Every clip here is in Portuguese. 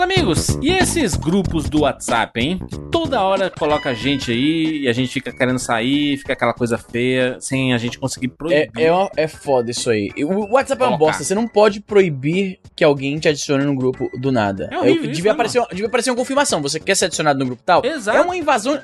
Meus amigos, e esses grupos do WhatsApp, hein? Toda hora coloca a gente aí e a gente fica querendo sair, fica aquela coisa feia, sem a gente conseguir proibir. É, é, é foda isso aí. O WhatsApp é uma bosta, você não pode proibir que alguém te adicione num grupo do nada. É horrível Eu- isso, devia, né, aparecer, devia aparecer uma confirmação. Você quer ser adicionado no grupo tal? Exato. É uma invasão.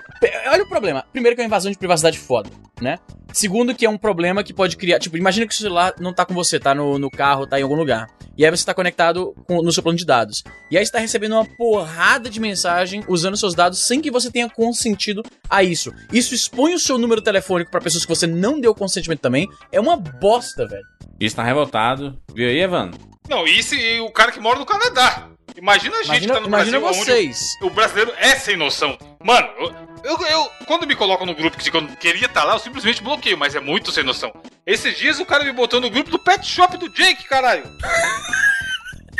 Olha o problema. Primeiro que é uma invasão de privacidade foda, né? Segundo que é um problema que pode criar. Tipo, imagina que o celular não tá com você, tá no, no carro, tá em algum lugar. E aí você tá conectado com- no seu plano de dados. E aí você tá recebendo uma porrada de mensagem usando seus dados sem que você tenha consentido a isso. Isso expõe o seu número telefônico pra pessoas que você não deu consentimento também. É uma bosta, velho. Isso tá revoltado. Viu aí, Evandro? Não, e se o cara que mora no Canadá? Imagina a gente Imagina, que tá no imagina Brasil, onde vocês. o brasileiro é sem noção. Mano, eu, eu, eu- quando me colocam no grupo que eu queria estar lá, eu simplesmente bloqueio, mas é muito sem noção. Esses dias o cara me botou no grupo do pet shop do Jake, caralho.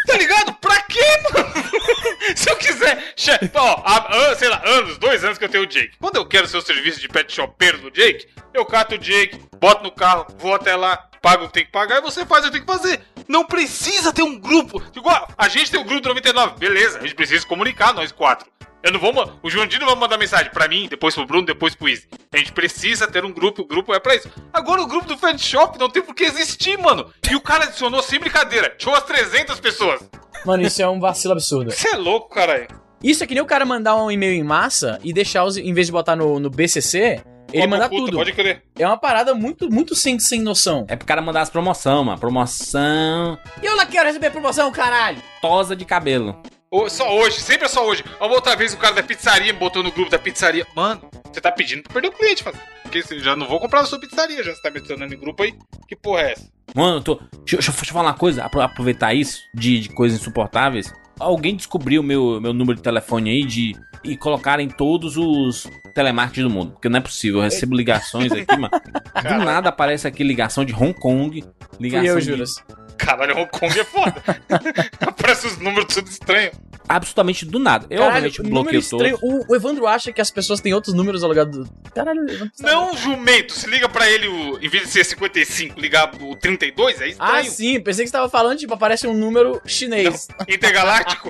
Tá ligado? Pra quê, mano? Se eu quiser. Ó, há, sei lá, anos, dois anos que eu tenho o Jake. Quando eu quero ser o serviço de pet shopper do Jake, eu cato o Jake, boto no carro, vou até lá, pago o que tem que pagar e você faz o que tem que fazer. Não precisa ter um grupo. Igual, a gente tem o grupo do 99, beleza, a gente precisa comunicar, nós quatro. Eu não vou. O Joandino vai mandar mensagem pra mim, depois pro Bruno, depois pro Izzy. A gente precisa ter um grupo, o grupo é pra isso. Agora o grupo do Fan Shop não tem por que existir, mano. E o cara adicionou sem brincadeira. Tinha umas 300 pessoas. Mano, isso é um vacilo absurdo. Você é louco, caralho. Isso é que nem o cara mandar um e-mail em massa e deixar os. Em vez de botar no, no BCC, ele puta, tudo. Pode crer. É uma parada muito, muito sem, sem noção. É pro cara mandar as promoção, mano. Promoção E eu lá quero receber promoção, caralho! tosa de cabelo. Só hoje, sempre é só hoje. Uma outra vez o cara da pizzaria me botou no grupo da pizzaria. Mano, você tá pedindo pra perder o cliente, fazer. Porque eu já não vou comprar na sua pizzaria, já você tá me adicionando em grupo aí. Que porra é essa? Mano, eu tô. Deixa, eu- deixa eu falar uma coisa, apro- aproveitar isso de, de coisas insuportáveis. Alguém descobriu meu, meu número de telefone aí de. E colocarem todos os telemarketing do mundo. Porque não é possível. Eu recebo ligações aqui, mano. Do nada aparece aqui ligação de Hong Kong. Ligação Fui eu, de Juras. Caralho, Hong Kong é foda. Parece os números tudo estranho. absolutamente do nada. Eu, Caralho, obviamente, bloqueio estranho. todos. O, o Evandro acha que as pessoas têm outros números ao lugar do. Caralho, Evandro tá- Não, jumento, se liga pra ele, o, em vez de ser 55, ligar o 32, é Ah, estranho. sim, pensei que você tava falando, tipo, aparece um número chinês. Intergaláctico,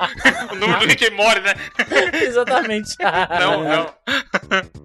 o número do Rick Morty, né? Exatamente. Não, não.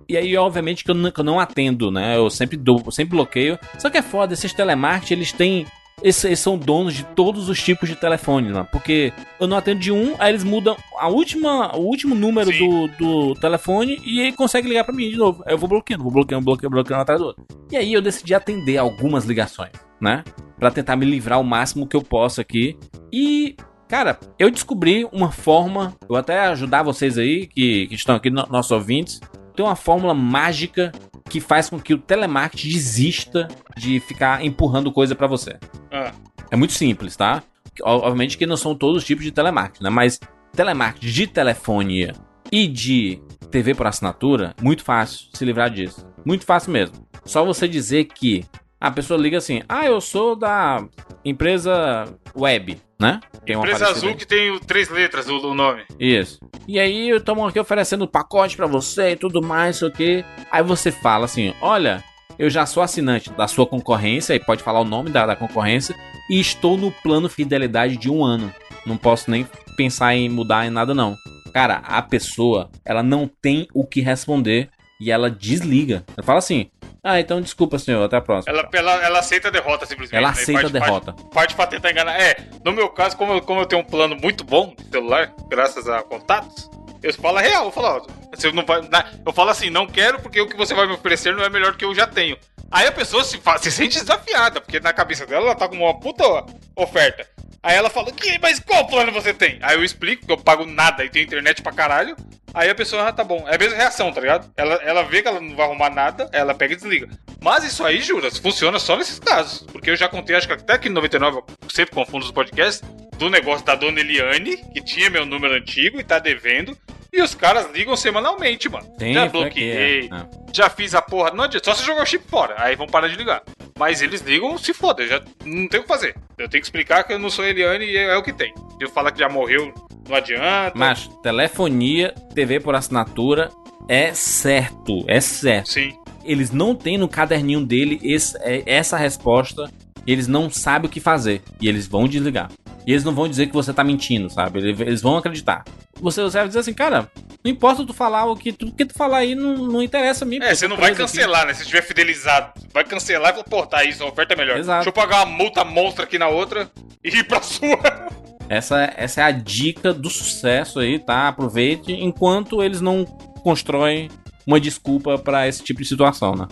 E aí, obviamente, que eu não, que eu não atendo, né? Eu sempre dou, eu sempre bloqueio. Só que é foda, esses telemarketing, eles têm. Esses, eles são donos de todos os tipos de telefone, né? Porque eu não atendo de um, aí eles mudam a última, o último número do, do telefone e aí consegue ligar pra mim de novo. Aí eu vou bloqueando, vou bloqueando, bloqueando, bloqueando atrás do outro. E aí eu decidi atender algumas ligações, né? Pra tentar me livrar o máximo que eu posso aqui. E, cara, eu descobri uma forma, eu até ajudar vocês aí, que, que estão aqui, no- nossos ouvintes, tem uma fórmula mágica que faz com que o telemarketing desista de ficar empurrando coisa pra você. Ah, É muito simples, tá? Ob- Obviamente que não são todos os tipos de telemarketing, né? Mas telemarketing de telefonia e de TV por assinatura, muito fácil se livrar disso. Muito fácil mesmo. Só você dizer que a pessoa liga assim: ah, eu sou da empresa web, né? Tem empresa azul aí. que tem três letras o, o nome. Isso. E aí eu tomo aqui oferecendo pacote pra você e tudo mais, sei o quê. Aí você fala assim: olha, eu já sou assinante da sua concorrência, e pode falar o nome da, da concorrência, e estou no plano fidelidade de um ano. Não posso nem pensar em mudar em nada, não. Cara, a pessoa, ela não tem o que responder e ela desliga. Ela fala assim: ah, então desculpa, senhor, até a próxima. Ela, ela, ela aceita a derrota, simplesmente. Ela né? aceita a Parte- derrota. Parte, parte pra tentar enganar. É, no meu caso, como eu, como eu tenho um plano muito bom de celular, graças a contatos, eu falo a real. Eu falo, ó, você não vai, eu falo assim, não quero porque o que você vai me oferecer não é melhor do que eu já tenho. Aí a pessoa se, se sente desafiada, porque na cabeça dela ela tá com uma puta oferta. Aí ela fala, que, mas qual plano você tem? Aí eu explico que eu pago nada e tenho internet pra caralho. Aí a pessoa, ah, tá bom. É a mesma reação, tá ligado? Ela, ela vê que ela não vai arrumar nada, ela pega e desliga. Mas isso aí, juras, funciona só nesses casos. Porque eu já contei, acho que até aqui no 99, eu sempre confundo os podcasts, do negócio da dona Eliane, que tinha meu número antigo e tá devendo. E os caras ligam semanalmente, mano. Tem, já foi aqui, bloqueei, é. É. já fiz a porra. Não adianta, só se jogar o chip fora. Aí vão parar de ligar. Mas eles ligam, se foda, já não tem o que fazer. Eu tenho que explicar que eu não sou Eliane e é, é o que tem. Eu falo que já morreu, não adianta. Mas telefonia, TV por assinatura é certo, é certo. Sim. Eles não têm no caderninho dele esse- é- essa resposta. Eles não sabem o que fazer. E eles vão desligar. E eles não vão dizer que você tá mentindo, sabe? Eles vão acreditar. Você, você vai dizer assim, cara, não importa tu falar o que tu, que tu falar aí, não, não interessa a mim. É, você não vai preso aqui. cancelar, né? Se tiver fidelizado, vai cancelar e pô, tá isso, a oferta é melhor. Exato. Deixa eu pagar uma multa monstra aqui na outra e ir pra sua. Essa, essa é a dica do sucesso aí, tá? Aproveite enquanto eles não constroem uma desculpa pra esse tipo de situação, né?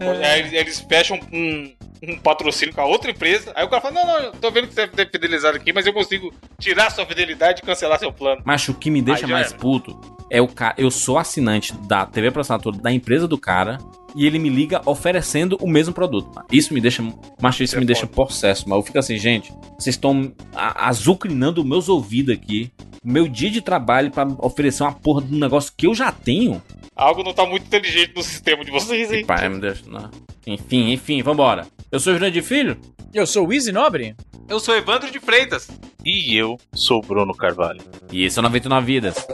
Aí eles, eles fecham um, um patrocínio com a outra empresa. Aí o cara fala: Não, não, eu tô vendo que você é fidelizado aqui, mas eu consigo tirar sua fidelidade e cancelar seu plano. Mas o que me deixa mais era. puto é o cara. Eu sou assinante da TV por assinatura da empresa do cara e ele me liga oferecendo o mesmo produto. mano. Isso me deixa. Macho, isso É me deixa foda. possesso, mas eu fico assim, gente. Vocês estão azucrinando meus ouvidos aqui. Meu dia de trabalho pra oferecer uma porra de um negócio que eu já tenho. Algo não tá muito inteligente no sistema de vocês, hein? Pai, me deixa, não. Enfim, enfim, vambora. Eu sou o Jurandir Filho. Eu sou o Easy Nobre? Eu sou Evandro de Freitas. E eu sou o Bruno Carvalho. E esse é o 99 Vidas.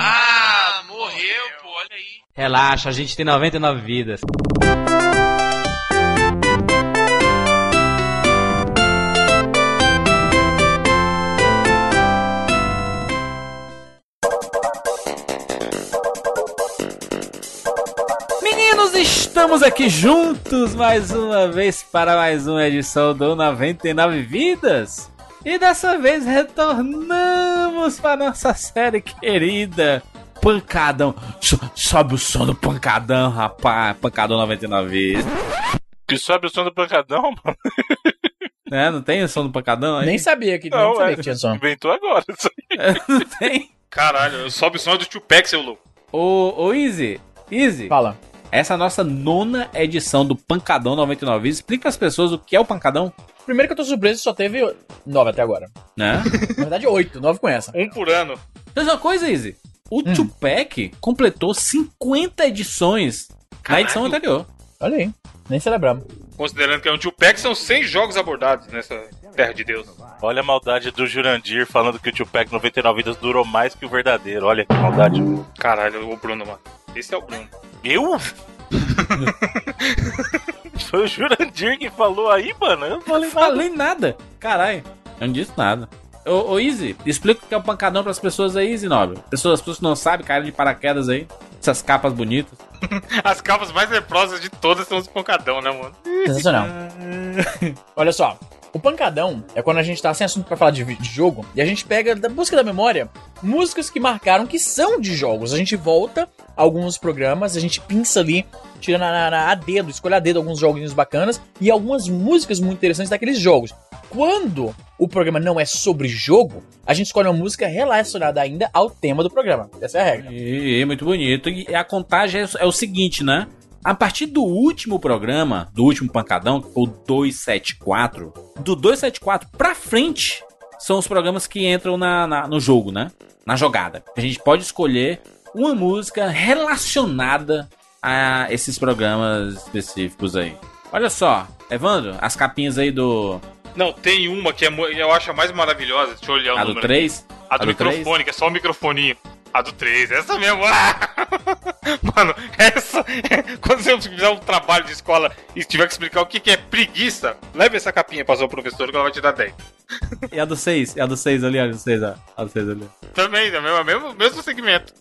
Ah, morreu, pô, olha aí. Relaxa, a gente tem 99 vidas. Estamos aqui juntos mais uma vez para mais uma edição do 99 Vidas. E dessa vez retornamos para nossa série querida Pancadão. So- sobe o som do Pancadão, rapaz. Pancadão 99 vezes. Que sobe o som do pancadão, mano. Né? Não tem o som do Pancadão aí? Nem sabia que, nem Não, sabia é. que tinha som. Inventou agora. isso aí. Não tem. Caralho, sobe o som do Tupac, seu louco. Ô, ô Easy, Easy, Fala. Essa é a nossa nona edição do Pancadão 99 vezes. Explica às pessoas o que é o Pancadão, Primeiro que eu tô surpreso, só teve nove até agora. né? Na verdade, oito. Nove com essa. Um por ano. Mas uma coisa, Easy. O Tupac completou 50 edições na edição anterior. Olha aí. Nem celebramos. Considerando que é um Tupac, são 100 jogos abordados nessa terra de Deus. Olha a maldade do Jurandir falando que o Tupac 99 vidas durou mais que o verdadeiro. Olha que maldade. Caralho, o Bruno, mano. Esse é o Bruno. Eu? Foi o Jurandir que falou aí, mano. Eu não falei nada. Falei nada. Caralho. Eu não disse nada. Ô, ô Easy, explica o que é o pancadão pras pessoas aí, Easy Nobre. Pessoas, as pessoas que não sabem, caíram de paraquedas aí. Essas capas bonitas. As capas mais leprosas de todas são os pancadão, né, mano? Sensacional. Olha só. O pancadão é quando a gente tá sem assunto pra falar de, de jogo e a gente pega da busca da memória músicas que marcaram que são de jogos. A gente volta a alguns programas, a gente pinça ali, tira na- a dedo, escolhe a dedo alguns joguinhos bacanas e algumas músicas muito interessantes daqueles jogos. Quando o programa não é sobre jogo, a gente escolhe uma música relacionada ainda ao tema do programa. Essa é a regra. E, muito bonito. E a contagem é, é o seguinte, né? A partir do último programa, do último pancadão, que foi o 274, do 274 pra frente, são os programas que entram na, na- no jogo, né? Na jogada. A gente pode escolher uma música relacionada a esses programas específicos aí. Olha só, Evandro, as capinhas aí do. Não, tem uma que é, eu acho a mais maravilhosa. Deixa eu olhar o A do número. 3. A do A do três? microfone, que é só o microfoninho. A do 3, essa mesmo. Mano, essa. Quando você fizer um trabalho de escola e tiver que explicar o que é preguiça, leve essa capinha pra sua professora que ela vai te dar 10. E a do 6. E a do 6 ali, a do 6, ó. A do 6 ali. Também, é o mesmo, mesmo segmento.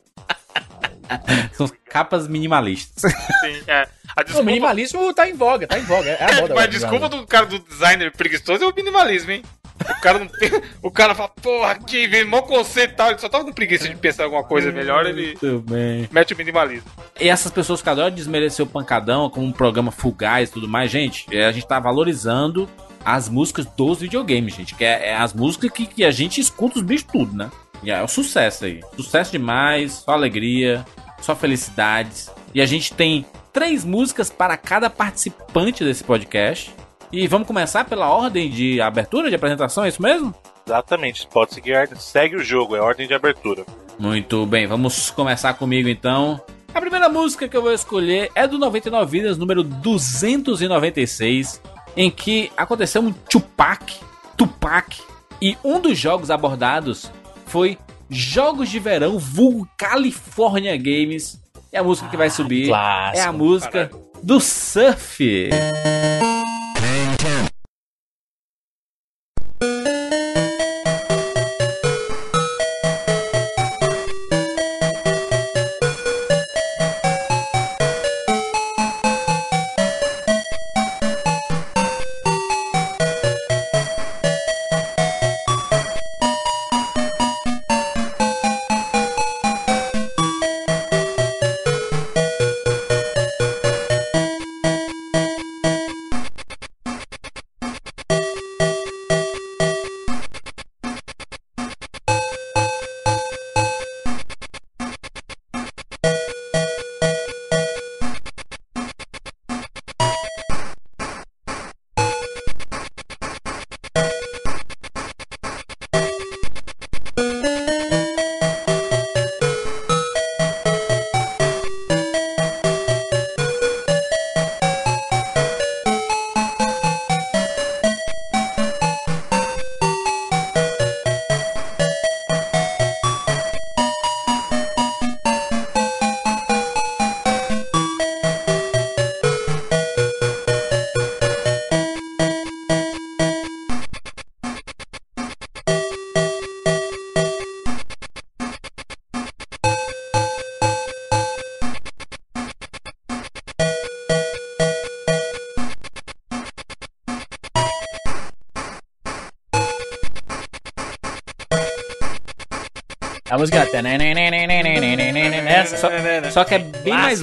São capas minimalistas. Sim, é. A O desculpa, minimalismo tá em voga, tá em voga. É a moda. mas a agora, desculpa do cara do designer preguiçoso é o minimalismo, hein? O cara não tem- O cara fala, porra, aqui vem mó conceito e tal. Ele só tava com preguiça de pensar em alguma coisa melhor, ele Muito bem. mete o minimalismo. E essas pessoas que adoram desmerecer o Pancadão como um programa fugaz e tudo mais, gente, é, a gente tá valorizando as músicas dos videogames, gente. Que é, é as músicas que, que a gente escuta os bichos tudo, né? É o sucesso aí. Sucesso demais, só alegria, só felicidades. E a gente tem três músicas para cada participante desse podcast. E vamos começar pela ordem de abertura de apresentação, é isso mesmo? Exatamente, pode seguir, a ordem- segue o jogo, é a ordem de abertura. Muito bem, vamos começar comigo então. A primeira música que eu vou escolher é do 99 Vidas, número 296, em que aconteceu um Tupac, Tupac, e um dos jogos abordados foi Jogos de Verão vulgo California Games. E a música que vai subir Clássico. é a música do Surf.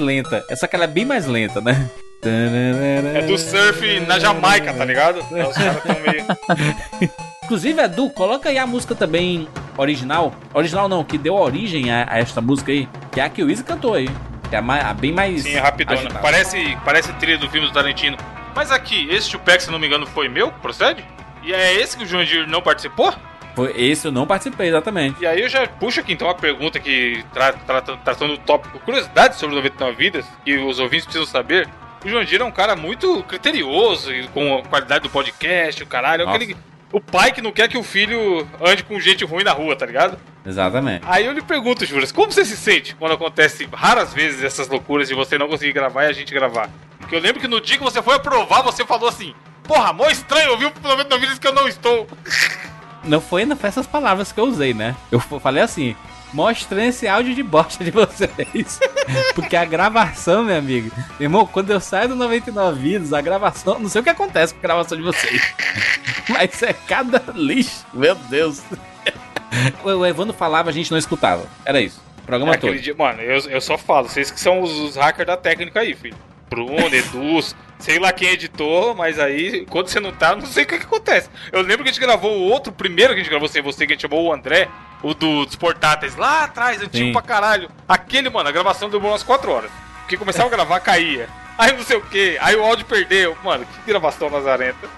Lenta. Só que ela é bem mais lenta, né? É do surf na Jamaica, tá ligado? Então, os caras tão meio. Inclusive, Edu, coloca aí a música também original. Original não, que deu origem a, a esta música aí. Que é a que o Easy cantou aí. Que é a, a bem mais. Sim, é rapidona. agitada. Parece, parece trilha do filme do Tarantino. Mas aqui, esse Tupac, se não me engano, foi meu? Procede? E é esse que o João não participou? Foi esse eu não participei, exatamente. E aí eu já puxo aqui então a pergunta que tra trata- tratando do tópico curiosidades sobre 99 vidas, que os ouvintes precisam saber. O João Dir é um cara muito criterioso com a qualidade do podcast, o caralho. É Nossa. aquele, o pai que não quer que o filho ande com gente ruim na rua, tá ligado? Exatamente. Aí eu lhe pergunto, Juras, como você se sente quando acontece raras vezes essas loucuras de você não conseguir gravar e a gente gravar? Porque eu lembro que no dia que você foi aprovar, você falou assim: Porra, mó estranho ouvir o 99 vidas que eu não estou. Não foi, não foi essas palavras que eu usei, né? Eu falei assim. Mostrando esse áudio de bosta de vocês. Porque a gravação, meu amigo. Irmão, quando eu saio do 99 Vidas, a gravação. Não sei o que acontece com a gravação de vocês. Mas é cada lixo. Meu Deus. O Evandro falava, a gente não escutava. Era isso. O programa É todo. dia, mano, eu, eu só falo, vocês que são os, os hackers da técnica aí, filho. Bruno, Edu, sei lá quem editou, mas aí, quando você não tá, não sei o que, que acontece. Eu lembro que a gente gravou o outro, o primeiro que a gente gravou sem você, que a gente chamou o André, o do, dos portáteis, lá atrás, antigo Sim. pra caralho. Aquele, mano, a gravação demorou umas 4 horas. Porque começava a gravar, caía. Aí não sei o que, aí o áudio perdeu. Mano, que gravação lazarenta.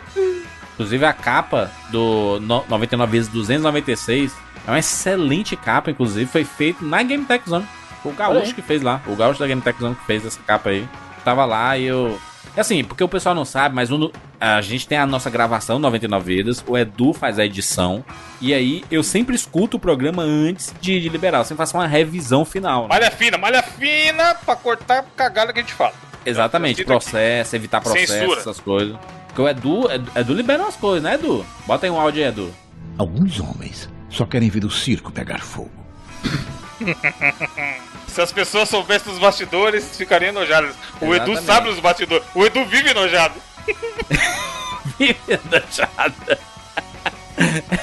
Inclusive a capa do no- 99 vezes 296 é uma excelente capa, inclusive, foi feito na Game Tech Zone. Foi o. Gaúcho que fez lá. O Gaúcho da Game Tech Zone que fez essa capa aí. Tava lá e eu. É Assim, porque o pessoal não sabe, mas o no- a gente tem a nossa gravação 99 vidas, o Edu faz a edição, e aí eu sempre escuto o programa antes de, de liberar, eu sempre faço uma revisão final. né? Malha fina, malha fina pra cortar a cagada que a gente fala. Exatamente, cito aqui. processo, evitar processo, Censura. essas coisas. Porque o Edu, Edu, Edu libera umas coisas, né, Edu? Bota aí um áudio aí, Edu. Alguns homens só querem ver o circo pegar fogo. Se as pessoas soubessem dos bastidores, ficariam enojadas. O Edu sabe dos bastidores. O Edu vive enojado. Vive enojado.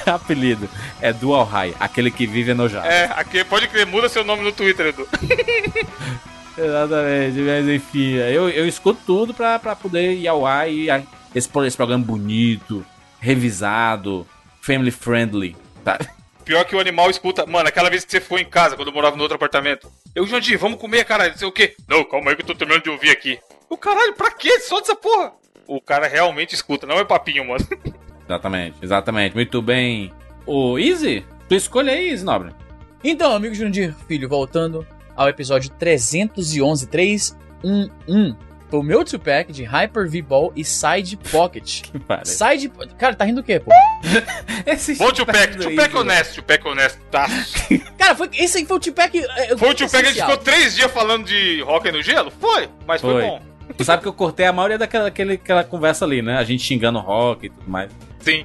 Apelido. É Dual High, aquele que vive enojado. É, aqui pode crer, muda seu nome no Twitter, Edu. Exatamente, mas enfim, eu, eu escuto tudo pra, pra poder ir ao ar e esse, esse programa bonito, revisado, family friendly, tá? Pior que o animal escuta. Mano, aquela vez que você foi em casa, quando eu morava no outro apartamento. Eu, Jandir, vamos comer, caralho, não sei o quê. Não, calma aí que eu tô terminando de ouvir aqui. O caralho, pra quê? Só dessa porra. o cara realmente escuta. Não é papinho, mano. Exatamente, exatamente. Muito bem. O Easy? Tu escolhe aí, Easy Nobre. Então, amigo Jurandir, filho, voltando ao episódio 311, 311. Foi o meu two-pack de Hyper V-Ball e Side Pocket. Que. Side... Cara, tá rindo do quê, pô? Esse Bom Tupac Easy, honesto, Tupac honesto. Tá. Cara, foi... esse aí foi o two-pack... é, Foi o Tupac, a gente ficou três dias falando de rock no gelo? Foi, mas foi, Foi. bom. Tu sabe que eu cortei a maioria daquela aquele, aquela conversa ali, né? A gente xingando rock e tudo mais. Sim.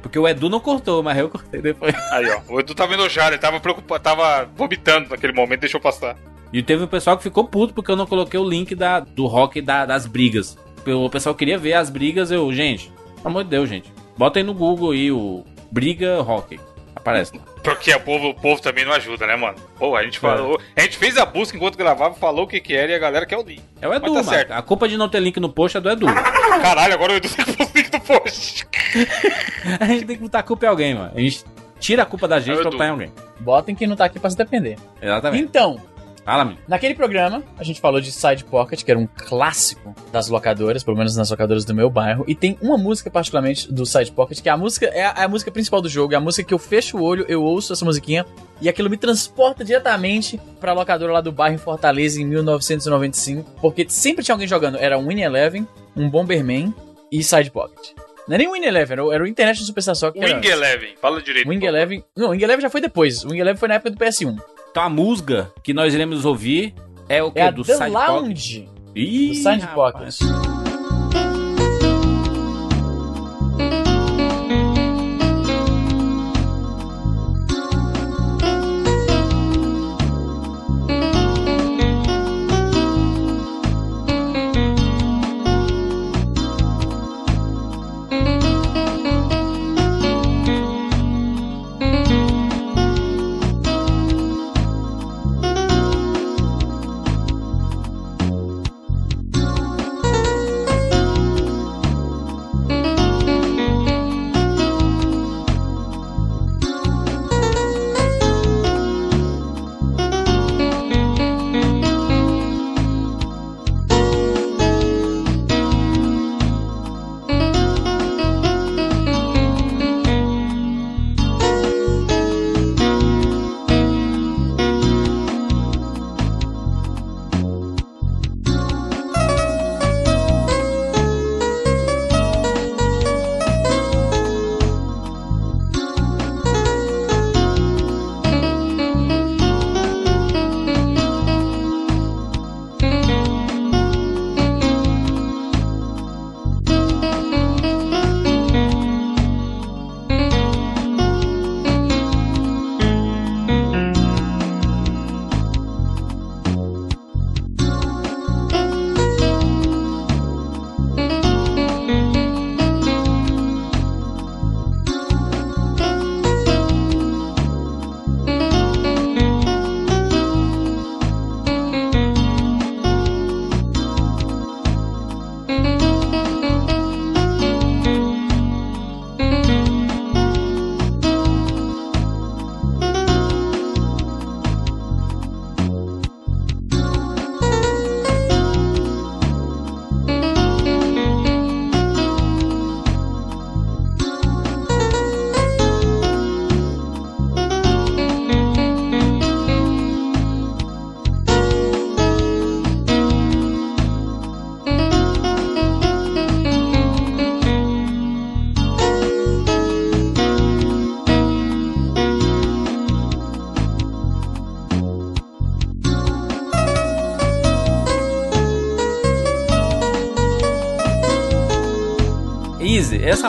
Porque o Edu não cortou, mas eu cortei depois. Aí, ó. O Edu tava enojado, ele tava preocupado, tava vomitando naquele momento, deixou passar. E teve um pessoal que ficou puto porque eu não coloquei o link da, do rock da- das brigas. O pessoal queria ver as brigas, eu, gente, pelo amor de Deus, gente. Bota aí no Google aí o Briga Rock. Aparece. lá. Porque o povo, o povo também não ajuda, né, mano? Pô, a gente falou. A gente fez a busca enquanto gravava, falou o que que era e a galera quer o link. É o Edu, Mas tá mano. certo. A culpa de não ter link no post é do Edu. Caralho, agora o Edu tem que pôr o link do post. a gente tem que botar a culpa em alguém, mano. A gente tira a culpa da gente É o pra botar em alguém. Botem quem não tá aqui pra se depender. Exatamente. Então, Fala, menino. naquele programa, a gente falou de Side Pocket, que era um clássico das locadoras, pelo menos nas locadoras do meu bairro. E tem uma música, particularmente, do Side Pocket, que é a música, é a, é a música principal do jogo. É a música que eu fecho o olho, eu ouço essa musiquinha. E aquilo me transporta diretamente pra locadora lá do bairro em Fortaleza, em 1995. Porque sempre tinha alguém jogando. Era um Win Eleven, um Bomberman e Side Pocket. Não é nem o Win Eleven, era o, Internet do Superstar Soccer. que era Wing Eleven, fala direito. Wing. Eleven. Não, o Wing Eleven já foi depois. O Wing Eleven foi na época do PS1. Então a música que nós iremos ouvir é o que? É a do The Side? Lounge. Ih, do Side. Pocket.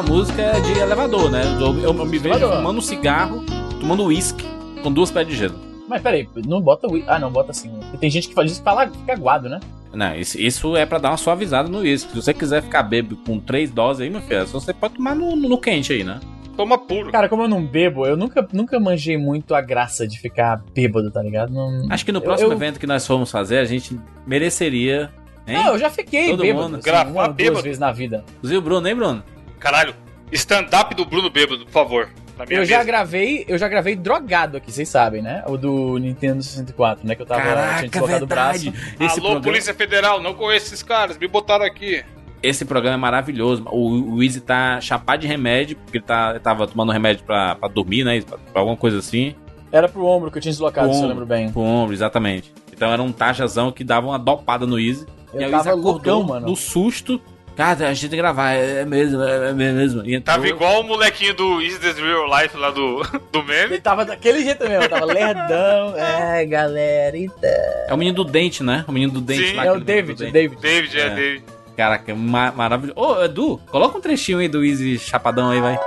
Essa música é de elevador, né? Eu, eu- eu me vejo Elevador. fumando um cigarro, tomando uísque, com duas pés de gelo. Mas peraí, não bota o. Ah, não, bota assim. Tem gente que faz isso que fala, fica aguado, né? Não, isso, isso é pra dar uma suavizada no uísque. Se você quiser ficar bêbado com três doses aí, meu filho, só você pode tomar no, no quente aí, né? Toma puro. Cara, como eu não bebo, eu nunca, nunca manjei muito a graça de ficar bêbado, tá ligado? Não... Acho que no Eu- próximo eu- evento que nós formos fazer, a gente mereceria. Hein? Não, eu já fiquei Todo bêbado. mundo. Assim, Gravar uma ou duas bêbado. vezes na vida. Inclusive o Bruno, hein, Bruno? Caralho, stand-up do Bruno Bêbado, por favor. Eu já mesa. gravei, eu já gravei drogado aqui, vocês sabem, né? O do Nintendo 64, né? Que eu tava tinha Caraca, deslocado o braço. Esse Alô, programa... Polícia Federal, não conheço esses caras, me botaram aqui. esse programa é maravilhoso. O, o Easy tá chapado de remédio, porque ele, tá, ele tava tomando remédio pra, pra dormir, né? Pra, pra alguma coisa assim. Era pro ombro que eu tinha deslocado, Pro se eu lembro bem. Pro ombro, exatamente. Então era um tajazão que dava uma dopada no Easy. Eu e aí o Easy tava acordou loucão, mano. no susto. Cara, a gente tem que gravar, é mesmo, é mesmo. E entrou- Tava igual o molequinho do Is This Real Life lá do, do meme. Ele tava daquele jeito mesmo, tava lerdão. É, galera, então. É o menino do dente, né? O menino do dente Sim. lá. É o David, o. David. David, é, É. David. Caraca, ma maravilhoso. Ô, Edu, coloca um trechinho aí do Easy Chapadão aí, vai.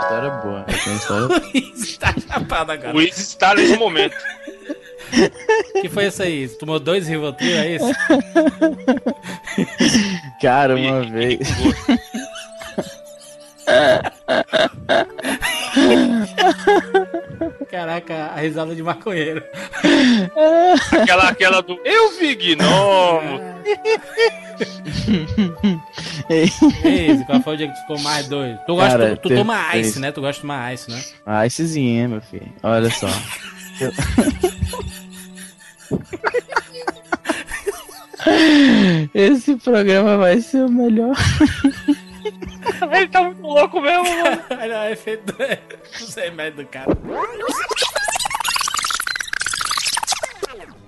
História boa. É história Easy tá chapado agora. O Is está nesse momento. que foi isso aí? Você tomou dois Rivotril, é isso? Cara, uma vez. Caraca, a risada de maconheiro. Aquela, aquela do Eu vi gnomo. Easy, qual foi o dia que tu ficou mais doido? Tu, gosta, Cara, tu, tu toma ice, né? Tu gosta de tomar ice, né? Ah, essezinho, meu filho. Olha só. Esse programa vai ser o melhor. Ele tá muito louco mesmo, mano. Olha o efeito dos remédios do cara.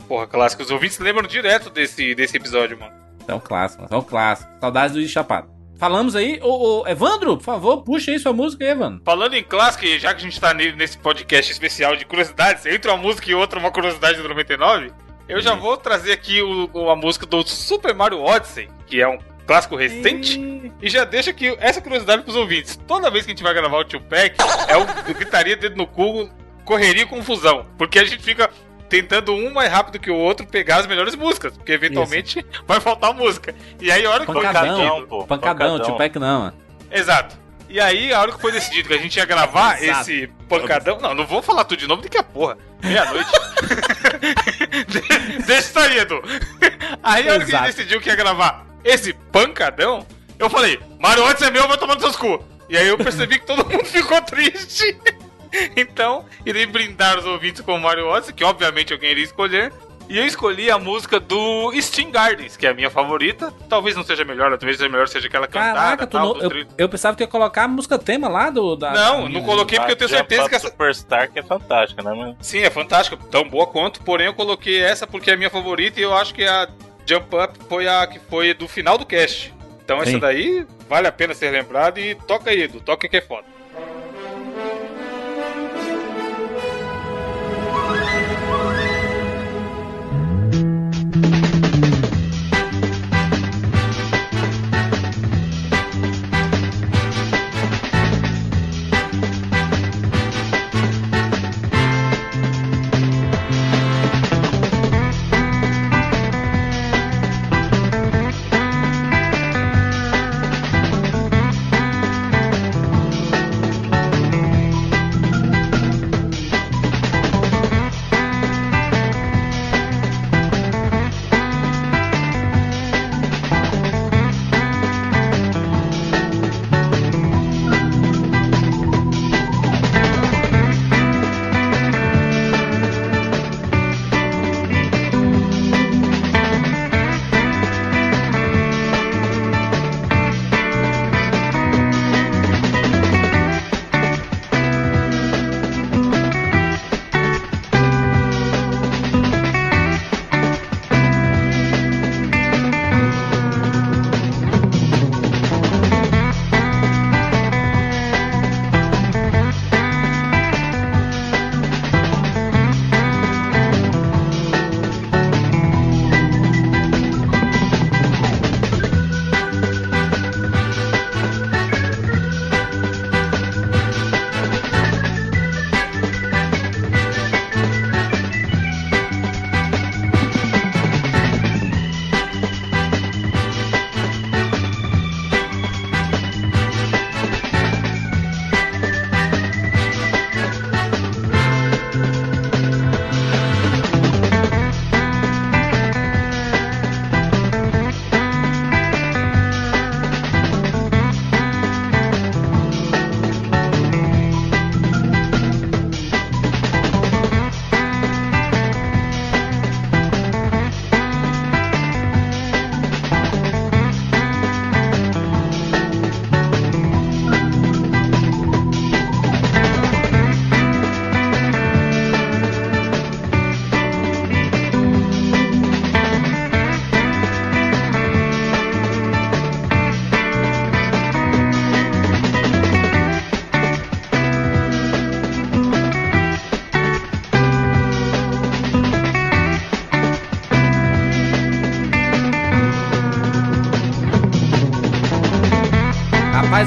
Porra, clássico. Os ouvintes lembram direto desse, desse episódio, mano. É um clássico, é um clássico. Saudades do Chapado. Falamos aí, ô, ô, Evandro, por favor, puxa aí sua música aí, Evandro. Falando em clássico, e já que a gente tá ne- nesse podcast especial de curiosidades, entre uma música e outra, uma curiosidade do 99, eu já vou trazer aqui o, o- a música do Super Mario Odyssey, que é um clássico recente. E já deixa aqui essa curiosidade pros ouvintes. Toda vez que a gente vai gravar o Tio Pack, é o gritaria dedo no cu, correria e confusão. Porque a gente fica tentando um mais rápido que o outro pegar as melhores músicas. Porque eventualmente vai faltar música. E aí a hora que foi Pancadão, decidido. pô, pancadão, pancadão. não, mano. Exato. E aí, a hora que foi decidido que a gente ia gravar Exato. esse pancadão. Não, não vou falar tudo de novo, daqui a porra. Meia-noite. De- Deixa isso aí, Edu. Aí, a hora que a Exato. gente decidiu que ia gravar esse pancadão, eu falei: Mario Odyssey é meu, vai tomar nos seus cu. E aí eu percebi que todo mundo ficou triste. Então, irei brindar os ouvintes com o Mario Odyssey, que obviamente alguém iria escolher. E eu escolhi a música do Steam Gardens, que é a minha favorita. Talvez não seja melhor, talvez seja melhor seja aquela cantada. Caraca, tal, não- eu, eu pensava que ia colocar a música tema lá do. Da, Não, da- não coloquei porque eu tenho certeza que essa. Superstar que é fantástica, né, mano? Sim, é fantástica, tão boa quanto. Porém, eu coloquei essa porque é a minha favorita e eu acho que a Jump Up foi a que foi do final do cast. Então, essa Sim. daí vale a pena ser lembrada e toca aí, Edu, toca que é foda.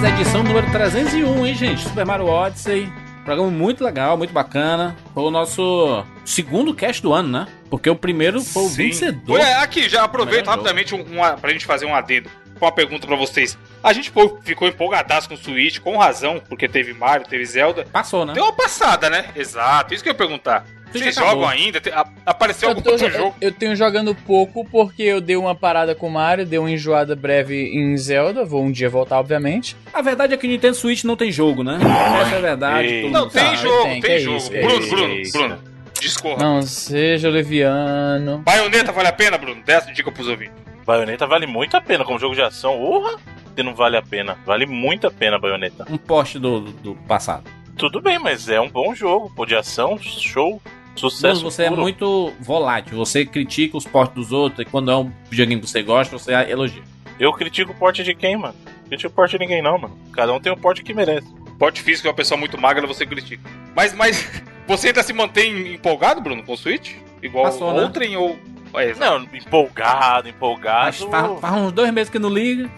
Mas a edição número 301, hein, gente? Super Mario Odyssey. Programa muito legal, muito bacana. Foi o nosso segundo cast do ano, né? Porque o primeiro foi o Sim. vencedor. Ué, aqui, já aproveito rapidamente um, uma, pra gente fazer um adendo. Com uma pergunta pra vocês. A gente pô, ficou empolgadaço com o Switch, com razão, porque teve Mario, teve Zelda. Passou, né? Deu uma passada, né? Exato, isso que eu ia perguntar. Vocês jogam ainda? A- apareceu Eu, algum tô- outro jogo? eu tenho jogando pouco porque eu dei uma parada com o Mario, dei uma enjoada breve em Zelda. Vou um dia voltar, obviamente. A verdade é que o Nintendo Switch não tem jogo, né? Essa é a verdade. Não, tem sabe. jogo, tem, tem, jogo. isso, que Bruno, isso, Bruno. Bruno. Discorra. Não seja leviano. Baioneta vale a pena, Bruno? Dessa dica pros ouvintes. Baioneta vale muito a pena como jogo de ação. Urra! Que não vale a pena. Vale muito a pena a baioneta. Um poste do, do passado. Tudo bem, mas é um bom jogo, pô, de ação, show, Bruno, sucesso. você é puro. muito volátil. Você critica os portes dos outros e quando é um videogame que você gosta, você elogia. Eu critico o porte de quem, mano? Critico o porte de ninguém, não, mano. Cada um tem o porte que merece. Porte físico é uma pessoa muito magra, você critica. Mas, mas você ainda se mantém empolgado, Bruno, com o Switch? Igual Passou, né? outrem ou. É. Não, empolgado, empolgado. Mas faz, faz uns dois meses que não liga.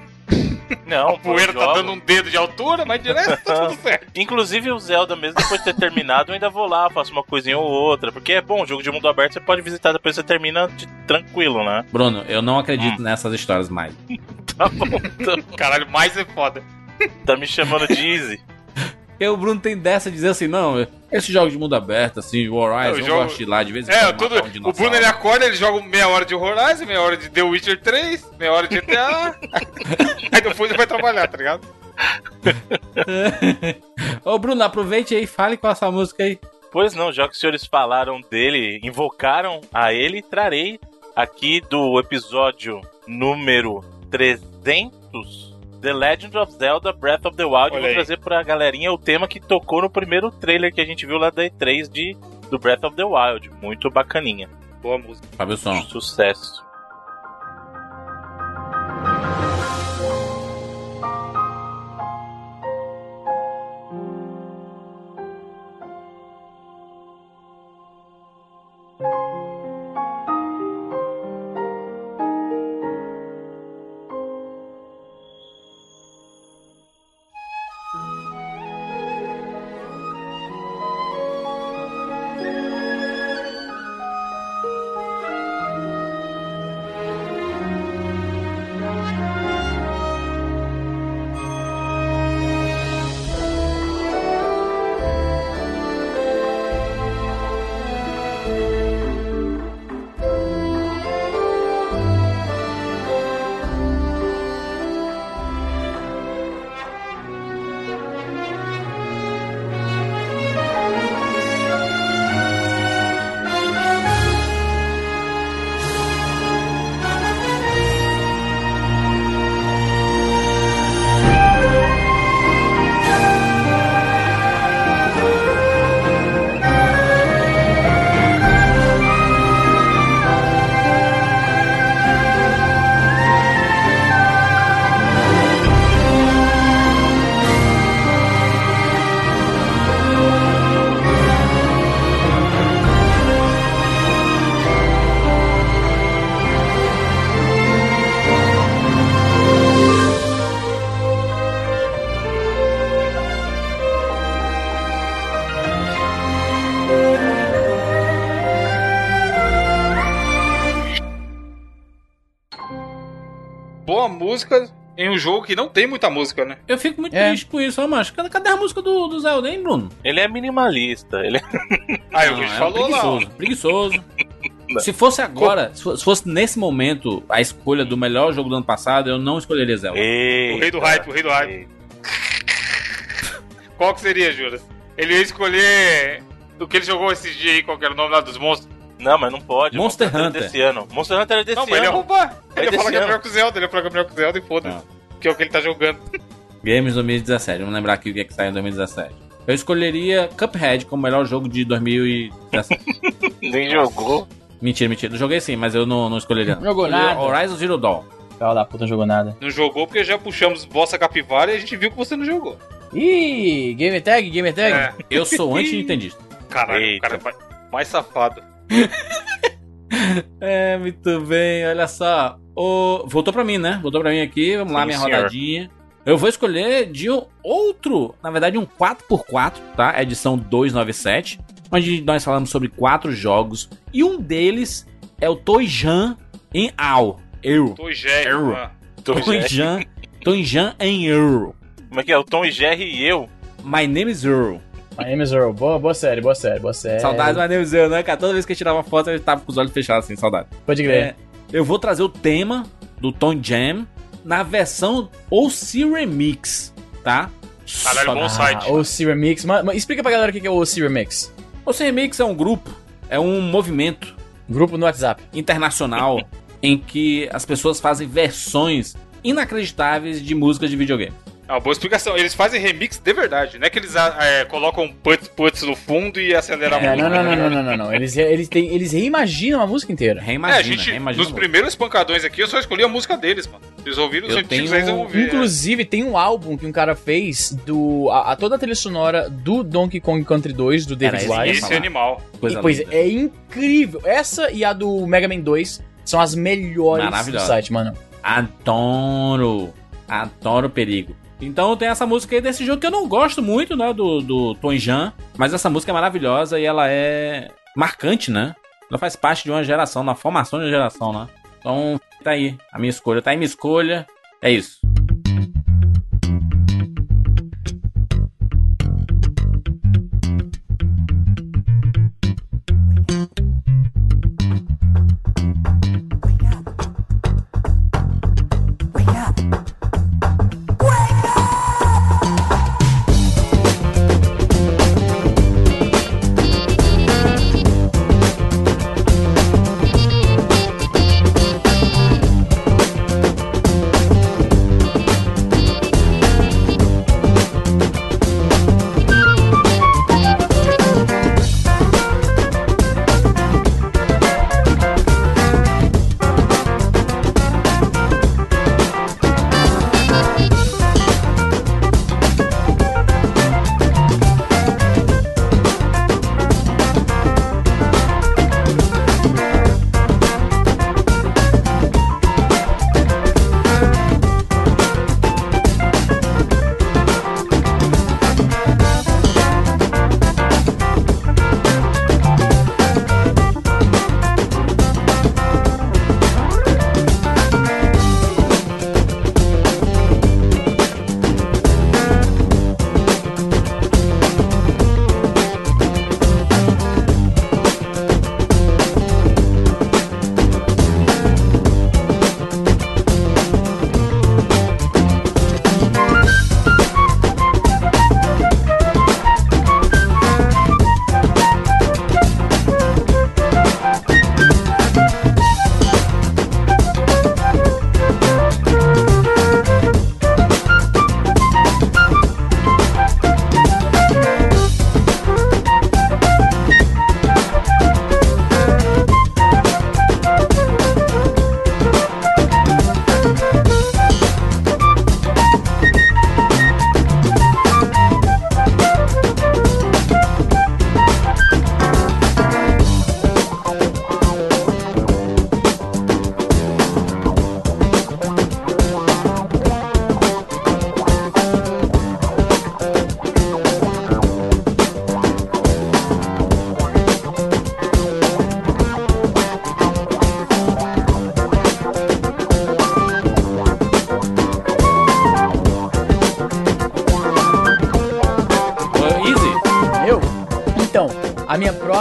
Não, A poeira tá dando um dedo de altura, mas de resto tá tudo certo. Inclusive o Zelda, mesmo depois de ter terminado, eu ainda vou lá, faço uma coisinha ou outra. Porque é bom, jogo de mundo aberto você pode visitar depois você termina de- tranquilo, né? Bruno, eu não acredito nessas histórias mais. Tá bom, tá, Caralho, mais é foda. tá me chamando de Easy. Porque o Bruno tem dessa de dizer assim, não, esse jogo de mundo aberto, assim, o Horizon, Eu eu, jogo- gosto de ir lá de vez em É, quando tudo. matar um o. Bruno ele acorda, ele joga meia hora de Horizon, meia hora de The Witcher 3, meia hora de GTA. aí depois ele vai trabalhar, tá ligado? Ô, Bruno, aproveite aí e fale com essa música aí. Pois não, já que os senhores falaram dele, invocaram a ele, trarei aqui do episódio número 300, The Legend of Zelda Breath of the Wild. Olha Vou trazer pra galerinha o tema que tocou no primeiro trailer que a gente viu lá da E3 de, do Breath of the Wild. Muito bacaninha. Boa música. Sabe o som? Sucesso. Boa música em um jogo que não tem muita música, né? Eu fico muito É. triste com isso, ó, macho. Cadê, cadê a música do, do Zelda, hein, Bruno? Ele é minimalista. Ele é... Aí o Não, bicho é falou lá. ó. preguiçoso, preguiçoso. Se fosse agora, se fo- se fosse nesse momento a escolha do melhor jogo do ano passado, eu não escolheria Zelda. O rei do hype, o rei do hype. Eita. Qual que seria, Juras? Ele ia escolher o que ele jogou esses dias aí, qual que era o nome lá dos monstros. Não, mas não pode. Monster é Hunter. desse ano. Monster Hunter é desse não, ele ano. roubar. Ele ia desse falar que é melhor que o Zelda, ele ia falar que é melhor que o Zelda e foda-se. Que é o que ele tá jogando. Games 2017, vamos lembrar aqui o que é que saiu em 2017. Eu escolheria Cuphead como melhor jogo de 2017. Nem jogou. mentira, mentira. Eu joguei sim, mas eu não, não escolheria. não. Jogou nada. Horizon Zero Dawn. Fala da puta, não jogou nada. Não jogou porque já puxamos Bossa Capivara e a gente viu que você não jogou. Ih, Gamer Tag, Gamer Tag. É, Eu sou anti-nintendista. caralho, Eita. o cara é mais safado. É, muito bem, olha só. O... Voltou pra mim, né? Voltou pra mim aqui, vamos lá, Sim, minha senhor. rodadinha. Eu vou escolher de um outro, na verdade um 4x4, tá? Edição 297, onde nós falamos sobre quatro jogos e um deles é o Toijan em AU. Eu. Tô Jerry, Erro. mano. Tom e Jerry. Toijan, Toijan em Euro. Como é que é? O Tom e Jerry e eu? My name is Euro. Miami Zero. Boa, boa série, boa série, boa série. Saudades do My name is né, cara? Toda vez que eu tirava uma foto, eu tava com os olhos fechados assim, saudade. Pode crer. É, eu vou trazer o tema do Tom Jam na versão OC Remix, tá? Caralho, bom site. Ah, o Remix. Ma- ma- explica pra galera o que é o Remix. OC Remix é um grupo, é um movimento Grupo no WhatsApp. internacional em que as pessoas fazem versões inacreditáveis de músicas de videogame. É uma boa explicação. Eles fazem remix de verdade, não é que eles ah, é, colocam putz putz no fundo e aceleram a É, música. não, não, não, não, não, não, não. Eles, eles, têm, eles reimaginam a música inteira. Reimagina, é, a gente, reimagina. nos primeiros pancadões aqui, eu só escolhi a música deles, mano. Eles ouviram os Eu antigos, tenho- aí eu vou ver. Inclusive, tem um álbum que um cara fez do. A, a toda a trilha sonora do Donkey Kong Country 2, do David Era é. Wise. esse é animal. Coisa E, pois linda. é, é incrível. Essa e a do Mega Man 2 são as melhores do site, mano. Adoro. Adoro perigo. Então tem essa música aí desse jogo que eu não gosto muito, né? Do, do Tom Jan. Mas essa música é maravilhosa e ela é marcante, né? Ela faz parte de uma geração, na formação de uma geração, né? Então, tá aí a minha escolha. Tá aí minha escolha. É isso.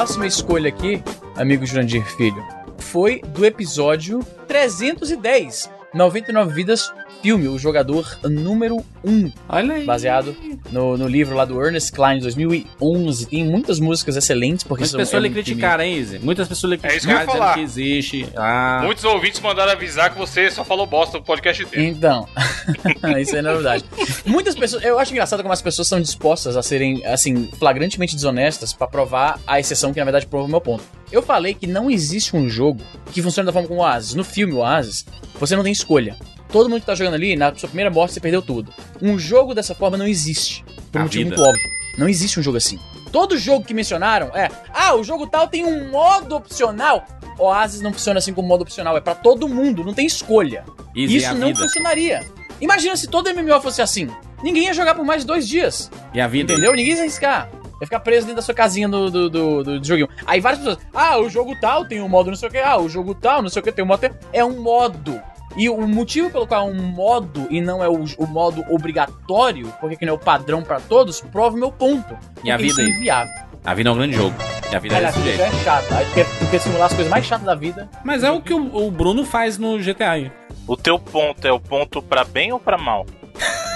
Próxima escolha aqui, amigo Jurandir Filho, foi do episódio 310. 99 Vidas Filme, o jogador número 1, olha aí. baseado no, no livro lá do Ernest Klein, de 2011. Tem muitas músicas excelentes, porque Muitas pessoas é lhe um criticaram, hein, Easy? Muitas pessoas lhe É isso que eu criticaram, falar. que existe. Ah, Muitos ouvintes mandaram avisar que você só falou bosta no podcast inteiro. Então, isso é novidade. Muitas pessoas, eu acho engraçado como as pessoas são dispostas a serem, assim, flagrantemente desonestas pra provar a exceção que na verdade prova o meu ponto. Eu falei que não existe um jogo que funcione da forma como o Oasis. No filme Oasis, você não tem escolha. Todo mundo que tá jogando ali, na sua primeira morte, você perdeu tudo. Um jogo dessa forma não existe. Por um A motivo vida. muito óbvio. Não existe um jogo assim. Todo jogo que mencionaram é, ah, o jogo tal tem um modo opcional. Oasis não funciona assim como modo opcional, é pra todo mundo, não tem escolha. Easy Isso não vida. funcionaria. Imagina se todo MMO fosse assim. Ninguém ia jogar por mais de dois dias. E a vida. Entendeu? Ninguém ia arriscar. Ia ficar preso dentro da sua casinha do, do, do, do joguinho. Aí várias pessoas, ah, o jogo tal tem um modo não sei o que, ah, o jogo tal, não sei o que, tem um modo. É um modo. E o motivo pelo qual é um modo e não é o, o modo obrigatório, porque que não é o padrão pra todos, prova o meu ponto. E a vida isso é inviável. A vida é um grande jogo. E a vida é Olha, a desse vida jeito. é chata. Aí tu quer, tu quer simular as coisas mais chatas da vida. Mas é o que o, o Bruno faz no GTA. aí. O teu ponto é o ponto pra bem ou pra mal?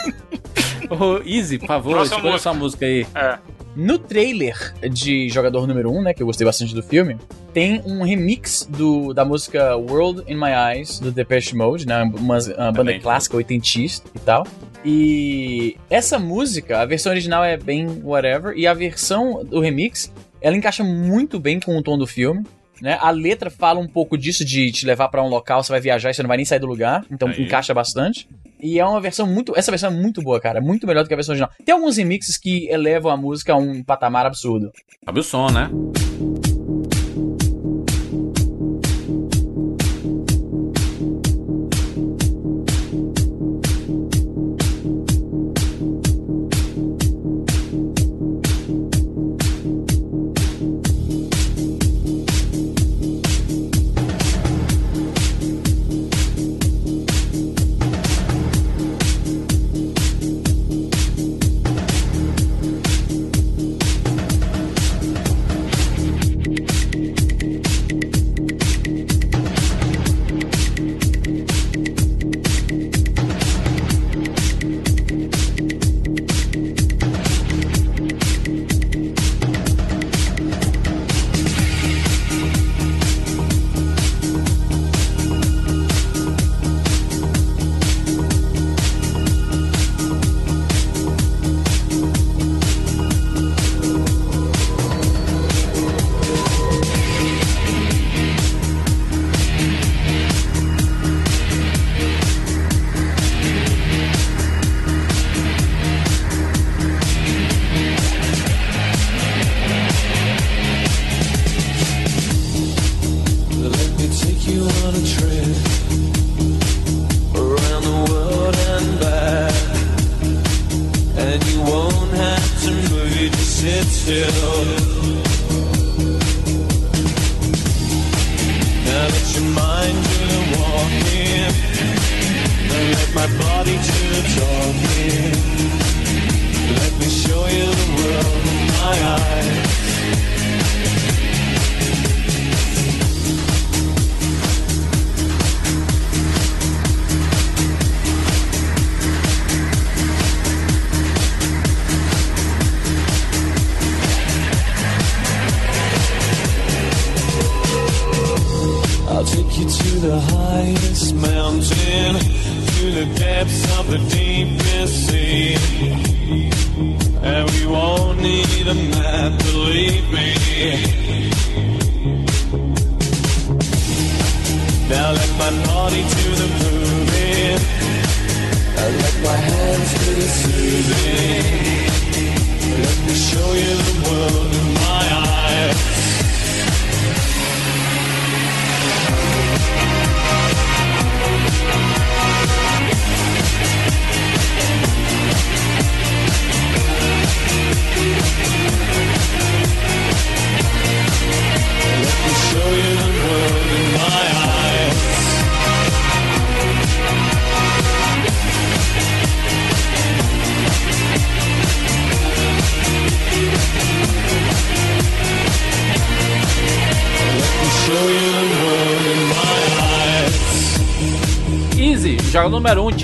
Ô, Easy, por favor, Próxima escolha música. sua música aí. É. No trailer de Jogador Número 1, né, que eu gostei bastante do filme, tem um remix do, da música World in My Eyes, do Depeche Mode, né, uma, uma banda clássica oitentista e tal. E essa música, a versão original é bem whatever, e a versão do remix, ela encaixa muito bem com o tom do filme. Né? A letra fala um pouco disso de te levar pra um local, você vai viajar e você não vai nem sair do lugar, então Aí. encaixa bastante. E é uma versão muito. Essa versão é muito boa, cara. Muito melhor do que a versão original. Tem alguns remixes que elevam a música a um patamar absurdo. Sabe o som, né? Still.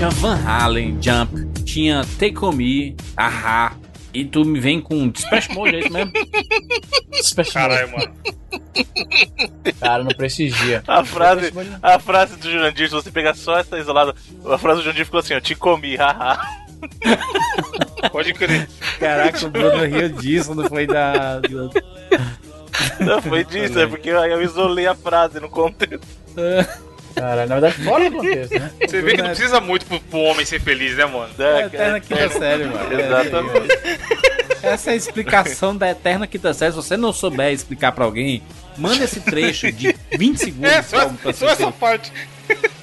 Tinha Van Halen, Jump, tinha Take On Me, Aha. E tu me vem com Splash Mode, é isso mesmo? Special Caralho, mano. Cara, não prestigia. A frase, a frase do Jurandir, se você pegar só essa isolada, a frase do Jurandir ficou assim, ó, te comi, haha. Pode crer. Caraca, o Bruno riu disso, não foi da. Não, foi disso, é porque eu eu isolei a frase no contexto. Cara, na verdade, fora do contexto, né? Você vê que não precisa muito pro, pro homem ser feliz, né, mano? É, eterna quinta série, mano. Exatamente. Essa é a explicação da eterna quinta série. Se você não souber explicar pra alguém, manda esse trecho de 20 segundos É, só, pra só essa parte.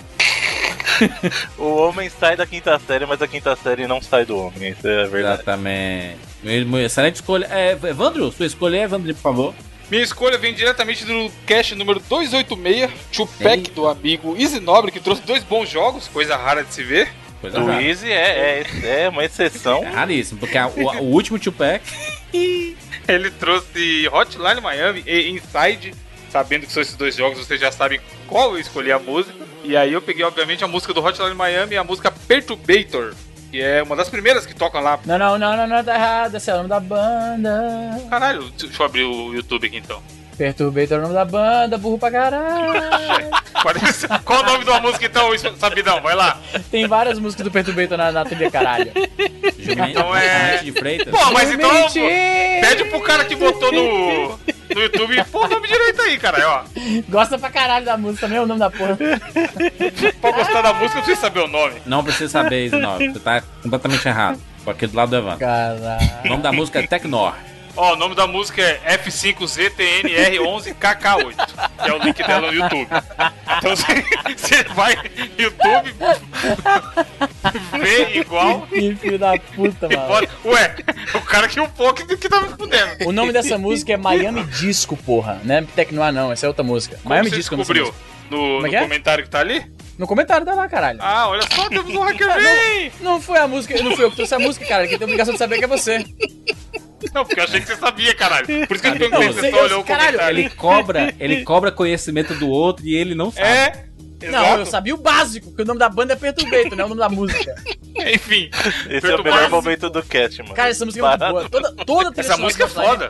O homem sai da quinta série, mas a quinta série não sai do homem. Isso é verdade. Exatamente. Excelente escolha. É, Evandro, sua escolha é, Evandro, por favor. Minha escolha vem diretamente do cast número 286, Tupac do amigo Easy Nobre, que trouxe dois bons jogos, coisa rara de se ver. Coisa O rara. Easy é, é, é uma exceção. É raríssimo, porque a- o, o último Tupac. Ele trouxe Hotline Miami e Inside. Sabendo que são esses dois jogos, vocês já sabem qual eu escolhi a música. E aí eu peguei, obviamente, a música do Hotline Miami e a música Perturbator, que é uma das primeiras que tocam lá. Não, não, não, não, não, tá errado. Esse é o nome da banda. Caralho, deixa eu abrir o YouTube aqui então. Perturbator é o nome da banda, burro pra caralho. Qual o nome da música então, Sabidão? Vai lá. Tem várias músicas do Perturbator na, na trilha, caralho. Então é- de. Pô, mas então pede pro cara que botou no, no YouTube pô o nome direito aí, cara. Ó, Gosta pra caralho da música também, é o nome da porra. pra gostar da música, eu preciso saber o nome. Não precisa saber isso, não. Você tá completamente errado. Aqui do lado do Evandro. Caralho. O nome da música é Tecnor. Ó, o nome da música é F5ZTNR11KK8, que é o link dela no YouTube. Então você, vai no YouTube, vê igual Que filho da puta, mano. Ué, o cara que upou que, que tá me fudendo. O nome dessa música é Miami Disco, porra. Não é Tecnoir, não. Essa é outra música. Como Miami Disco descobriu? No, é no é? comentário que tá ali? No comentário tá lá, caralho. Ah, olha só, temos um HackerVem! Não foi a música, não fui eu que trouxe a música, cara. Quem tem obrigação de saber que é você. Não, porque eu achei que você sabia, caralho. Por isso que eu perguntei, você só olhou o caralho, comentário. Ele cobra, ele cobra conhecimento do outro e ele não sabe. É, Não, exato. eu sabia o básico, que o nome da banda é Perturbator, não é o nome da música. Enfim, Esse é o melhor momento do cat, mano. Cara, essa música é muito boa. Toda, toda a trilha essa música é foda.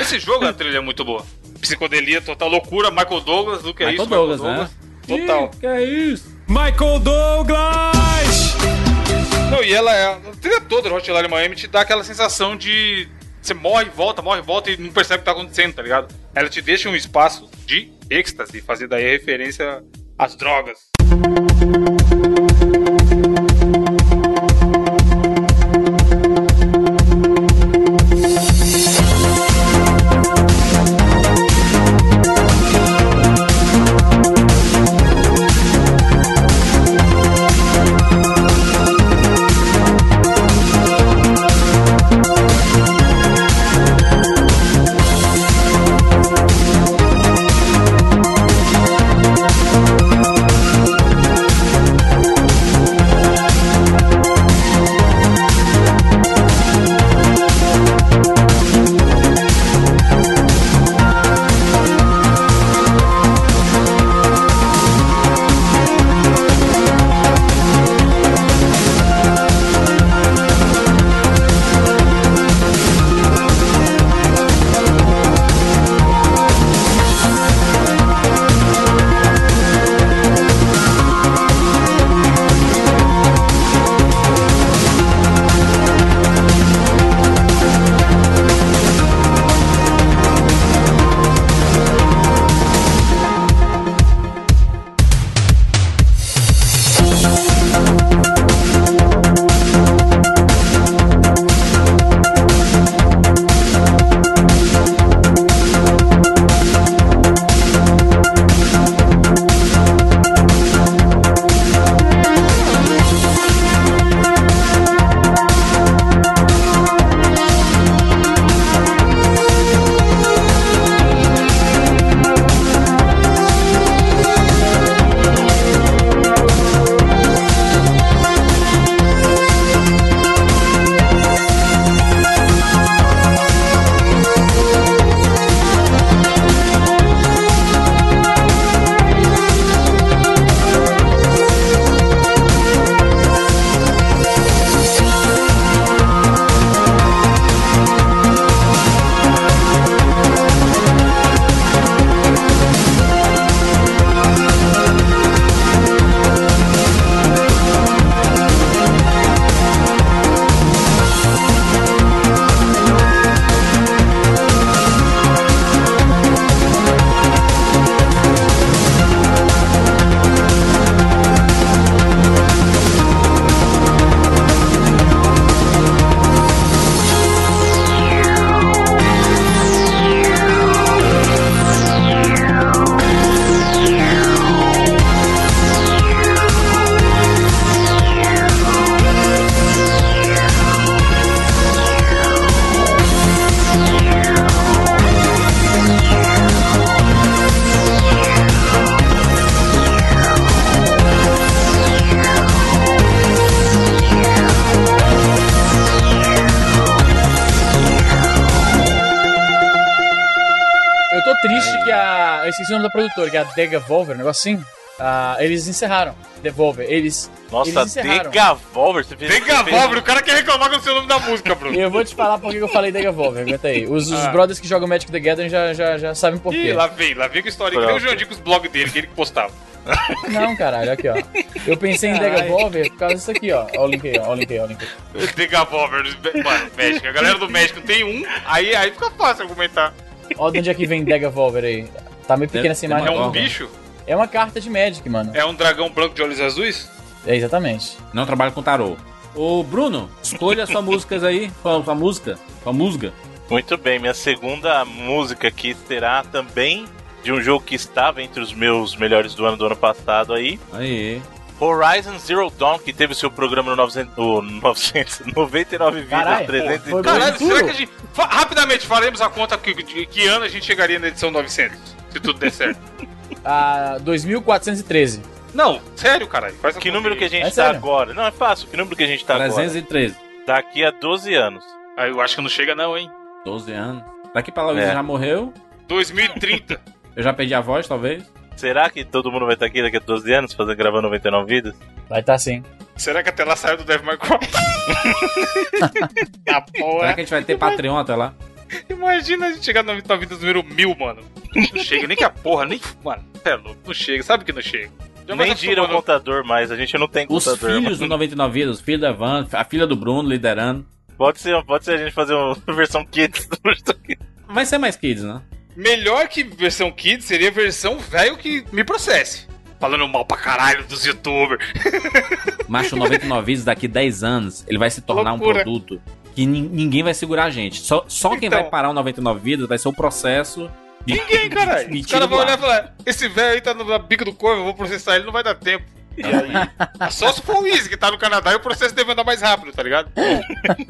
Esse jogo, a trilha é muito boa. Psicodelia, total loucura, Michael Douglas, do que é Michael isso? Douglas, né? Total. Ih, que é isso? Michael Douglas! Não, e ela é. A trilha toda do Hotline Miami te dá aquela sensação de. Você morre, volta, morre, volta e não percebe o que tá acontecendo, tá ligado? Ela te deixa um espaço de êxtase, fazer daí referência às drogas. triste da produtora, que é a Degavolver, um negócio assim. Ah, eles encerraram. Devolver. Eles. Nossa, eles encerraram. Degavolver. Você fez, Gavobre, o cara quer reclamar com o seu nome da música, Bruno. Eu vou te falar por que eu falei Degavolver, aguenta aí. Os, os Ah. brothers que jogam Magic the Gathering já, já, já sabem por Ih, quê. lá vem, lá vem com a história. Que nem o Jandir com os blogs dele, que ele que postava. Não, caralho, aqui ó. Eu pensei em Degavolver por causa disso aqui, ó. Ó o link aí, ó. Ó o link aí, ó o link aí. The Gavobre, mano, México. A galera do México tem um, aí, aí fica fácil argumentar. Ó de onde é que vem Degavolver aí. Tá meio pequena essa imagem. É um bicho? É uma carta de Magic, mano. É um dragão branco de olhos azuis? É, exatamente. Não trabalho com tarô. Ô, Bruno, escolha suas músicas aí. Sua, sua música. Sua música. Muito bem, minha segunda música aqui será também de um jogo que estava entre os meus melhores do ano do ano passado aí. Aí. Horizon Zero Dawn, que teve o seu programa no 900, o 900 99 vidas, Caralho, 300 pô, foi Caralho, será que a gente. Fa- rapidamente, faremos a conta que, de que ano a gente chegaria na edição 900, se tudo der certo. Ah, 2413. Não, sério, caralho. Faz Que número que a gente É tá sério? agora? Não, é fácil. Que número que a gente tá agora? 313. Daqui a 12 anos. Ah, eu acho que não chega, não, hein? 12 anos. Daqui pra lá o É. Luiz já morreu. 2030. Eu já perdi a voz, talvez. Será que todo mundo vai estar aqui daqui a 12 anos fazendo gravando 99 vidas? Vai tá sim. Será que até lá saiu do Devil May Cry? tá Será porra. que a gente vai ter Patreon até lá? Imagina a gente chegar na vida número mil, mano. Não chega nem que a porra, nem. Mano, é louco. Não chega, sabe que não chega. Já Nem gira o contador mais, a gente não tem Os contador. filhos do 99 Vidas, os filhos da Van, a filha do Bruno liderando. Pode ser, pode ser a gente fazer uma versão kids do versão kids. Vai ser mais kids, né? Melhor que versão Kids seria a versão velho que me processe. Falando mal pra caralho dos youtubers. Macho 99 Vidas daqui 10 anos, ele vai se tornar um Loucura. produto que nin- ninguém vai segurar a gente. Só, só quem Então. vai parar o 99 Vidas vai ser o processo de. Ninguém, caralho. Os Mentira caras vão ar. olhar e falar: esse velho aí tá no na bico do corvo, eu vou processar ele, não vai dar tempo. E aí? Só se for o Easy, que tá no Canadá, e o processo deve andar mais rápido, tá ligado?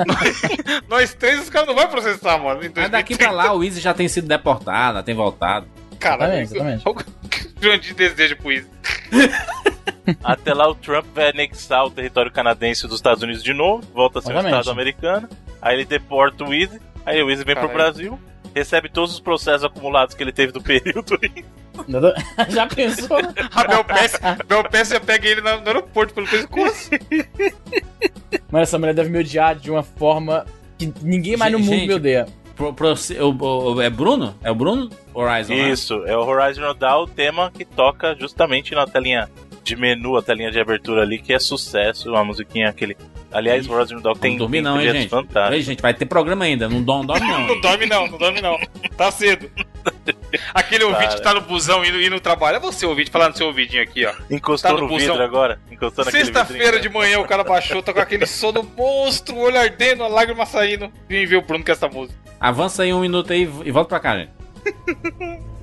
nós, nós três, os caras não vão processar, mano. Mas daqui 2030. pra lá o Easy já tem sido deportado, já tem voltado. Caralho, Exatamente, Olha o que o Jandir deseja pro Easy. Até lá o Trump vai anexar o território canadense dos Estados Unidos de novo, volta a ser um Exatamente. estado americano. Aí ele deporta o Easy, aí o Easy vem pro Caralho. Brasil, recebe todos os processos acumulados que ele teve do período aí. Já pensou? A Bel Pesce, a Bel Pesce já pega ele no aeroporto pelo pescoço. Mas essa mulher deve me odiar de uma forma que ninguém mais no mundo Gente, me odeia. Pro- pro- o- o- é Bruno? É o Bruno? Horizon, né? Isso, é o Horizon Dawn, o tema que toca justamente na telinha de menu, a telinha de abertura ali, que é sucesso, a musiquinha aquele. Aliás, o Horizon Dawn tem, tem não, hein, gente? fantásticos. Ei, gente, vai ter programa ainda. Não dorme, dorme não. Não dorme não, não dorme não. Tá cedo. Aquele ouvinte Cara. que tá no busão indo, indo no trabalho. É você, ouvinte, falando no seu ouvidinho aqui, ó. Encostou Tá no no, busão. vidro agora? Encostou naquele Sexta-feira de manhã o cara baixou, tá com aquele sono monstro, o olho ardendo, a lágrima saindo. Vim ver o Bruno com essa música. Avança aí um minuto aí e volta pra cá, gente.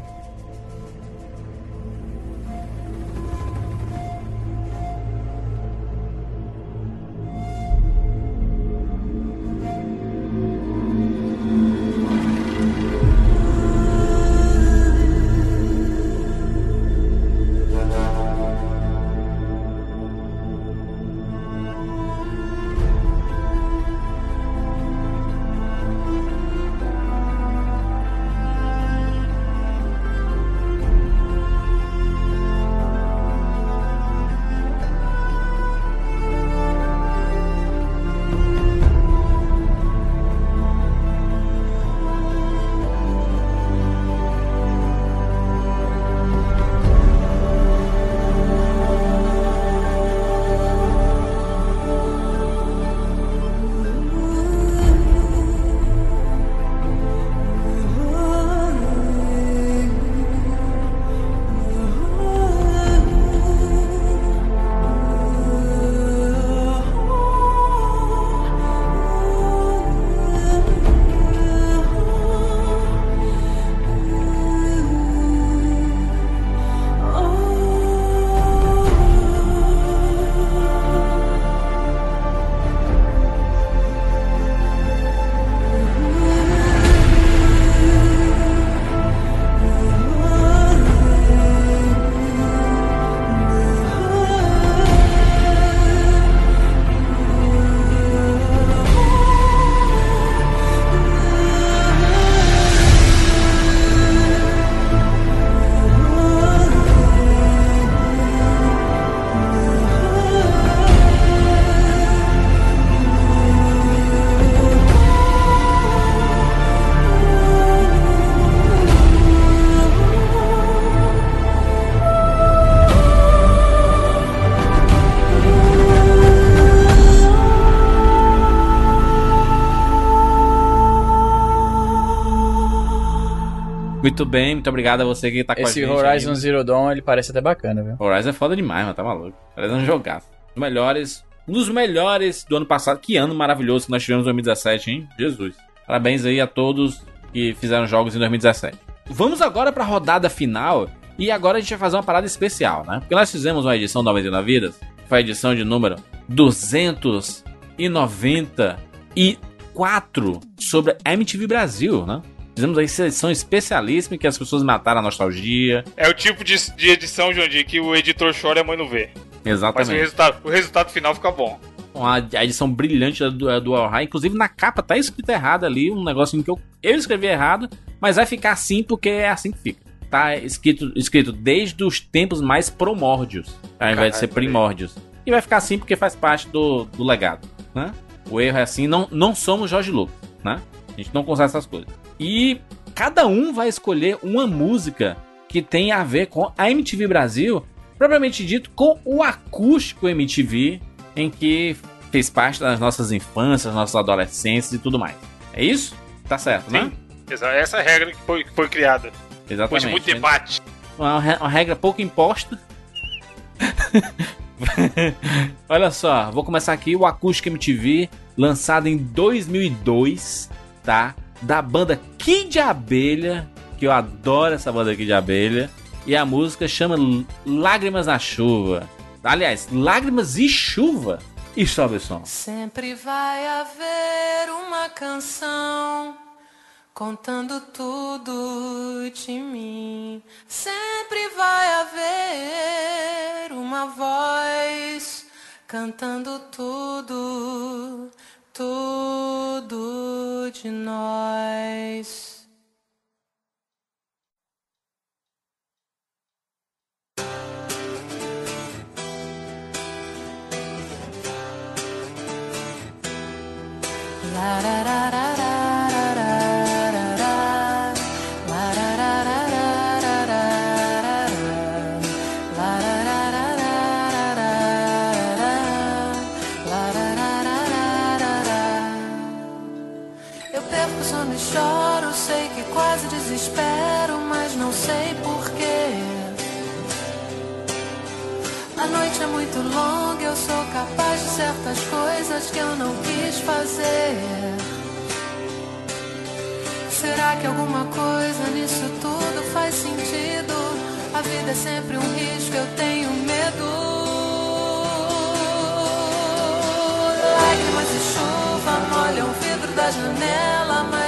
Muito bem, muito obrigado a você que tá com a Esse gente. Horizon aí. Zero Dawn, ele parece até bacana, viu? Horizon é foda demais, mano, tá maluco. Horizon é um jogaço. Melhores, um dos melhores do ano passado. Que ano maravilhoso que nós tivemos em 2017, hein? Jesus. Parabéns aí a todos que fizeram jogos em 2017. Vamos agora pra rodada final. E agora a gente vai fazer uma parada especial, né? Porque nós fizemos uma edição 99 Vidas. Foi a edição de número 294 sobre a MTV Brasil, né? Fizemos aí edição especialíssima em que as pessoas mataram a nostalgia. É o tipo de, de edição, Jandir, que o editor chora e a mãe não vê. Mas o Exatamente. resultado, o resultado final fica bom. uma a edição brilhante do, do All High. Inclusive na capa tá escrito errado ali, um negocinho que eu, eu escrevi errado, mas vai ficar assim porque é assim que fica. Tá escrito, escrito desde os tempos mais primórdios, ao invés de ser primórdios. E vai ficar assim porque faz parte do, do legado, né? O erro é assim, não, não somos Jorge Lucas, né? A gente não consegue essas coisas. E cada um vai escolher uma música que tem a ver com a MTV Brasil, propriamente dito, com o acústico MTV, em que fez parte das nossas infâncias, nossas adolescências e tudo mais. É isso? Tá certo, né? Sim. Exa- Essa é a regra que foi, que foi criada. Depois Exatamente. de muito debate. Uma, uma regra pouco imposta. Olha só, vou começar aqui o Acústico MTV, lançado em 2002, tá? Da banda Kid Abelha, que eu adoro essa banda de Abelha. E a música chama Lágrimas na Chuva. Aliás, Lágrimas e Chuva. E sobe o som. Sempre vai haver uma canção contando tudo de mim. Sempre vai haver uma voz cantando tudo, tudo de nós. Noite é muito longa, eu sou capaz de certas coisas que eu não quis fazer. Será que alguma coisa nisso tudo faz sentido? A vida é sempre um risco, eu tenho medo. Lágrimas e chuva molham o vidro da janela, mas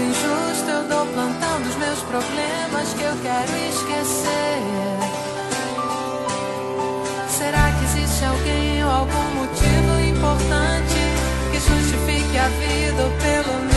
muito injusto, eu dou plantando os meus problemas que eu quero esquecer. Será que existe alguém ou algum motivo importante que justifique a vida ou pelo menos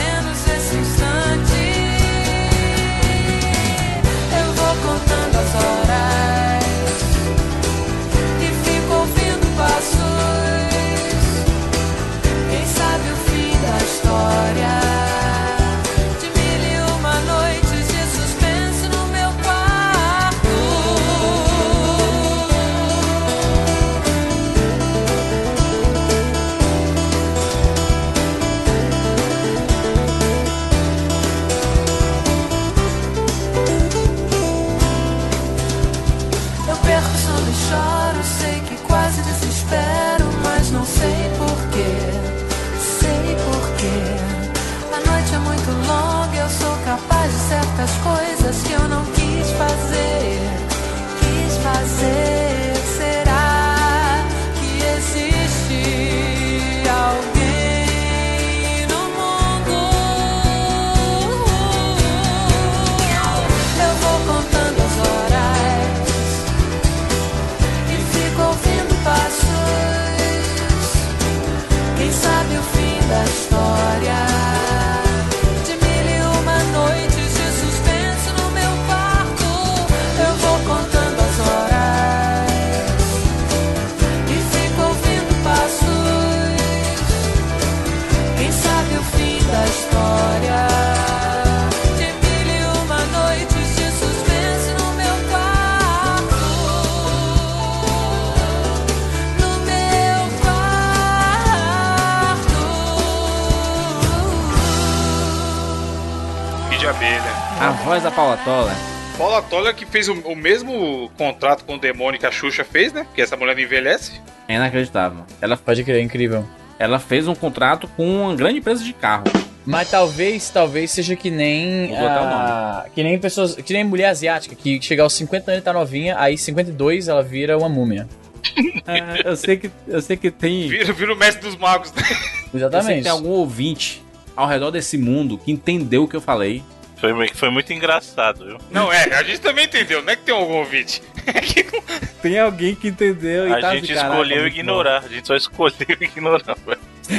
Toller. Paula Toller que fez o, o mesmo contrato com o demônio que a Xuxa fez, né? Porque essa mulher não envelhece. É inacreditável. Ela, Pode crer, incrível. ela fez um contrato com uma grande empresa de carro. Mas talvez, talvez seja que nem. Vou botar o a- Que nem pessoas. Que nem mulher asiática, que chega aos 50 anos e tá novinha, aí 52 ela vira uma múmia. É, eu, sei que, eu sei que tem. Vira, vira o mestre dos magos, né? Eu sei que Exatamente. tem algum ouvinte ao redor desse mundo que entendeu o que eu falei. Foi, foi muito engraçado, viu? Não, é, a gente também entendeu, não é que tem algum ouvinte. Tem alguém que entendeu e A tá gente caraca, escolheu ignorar. A gente só escolheu ignorar.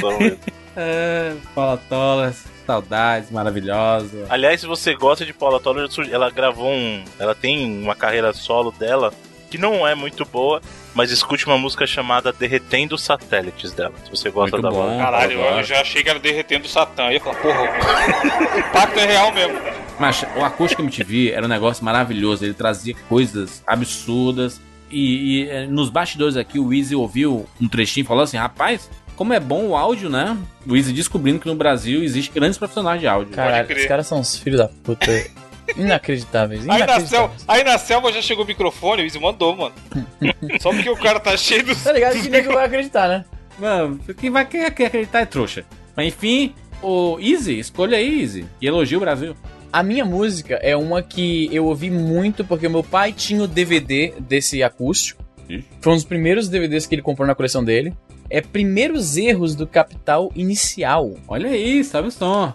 bom. É, Paula Toller, saudades, maravilhosa. Aliás, se você gosta de Paula Toller, ela gravou um. Ela tem uma carreira solo dela que não é muito boa, mas escute uma música chamada Derretendo Satélites dela. Se você gosta Muito da bom. voz. Caralho, eu, eu já achei que era derretendo o Satã. Eu ia falar, porra, o impacto é real mesmo. Mas o Acústico MTV era um negócio maravilhoso. Ele trazia coisas absurdas. E, e, eh, nos bastidores aqui, o Easy ouviu um trechinho e falou assim: rapaz, como é bom o áudio, né? O Easy descobrindo que no Brasil existe grandes profissionais de áudio. Caralho, crer. os caras são uns filhos da puta. Inacreditáveis. Aí na, Inacreditáveis. selva, aí na selva já chegou o microfone, o Izzy mandou, mano. Só porque o cara tá cheio dos. Tá ligado que nego vai acreditar, né? Mano, quem vai quem quer acreditar é trouxa. Mas enfim, o Easy, escolha aí, Easy. E elogia o Brasil. A minha música é uma que eu ouvi muito porque o meu pai tinha o DVD desse acústico. Ixi. Foi um dos primeiros DVDs que ele comprou na coleção dele. É Primeiros Erros do Capital Inicial. Olha aí, sabe o som.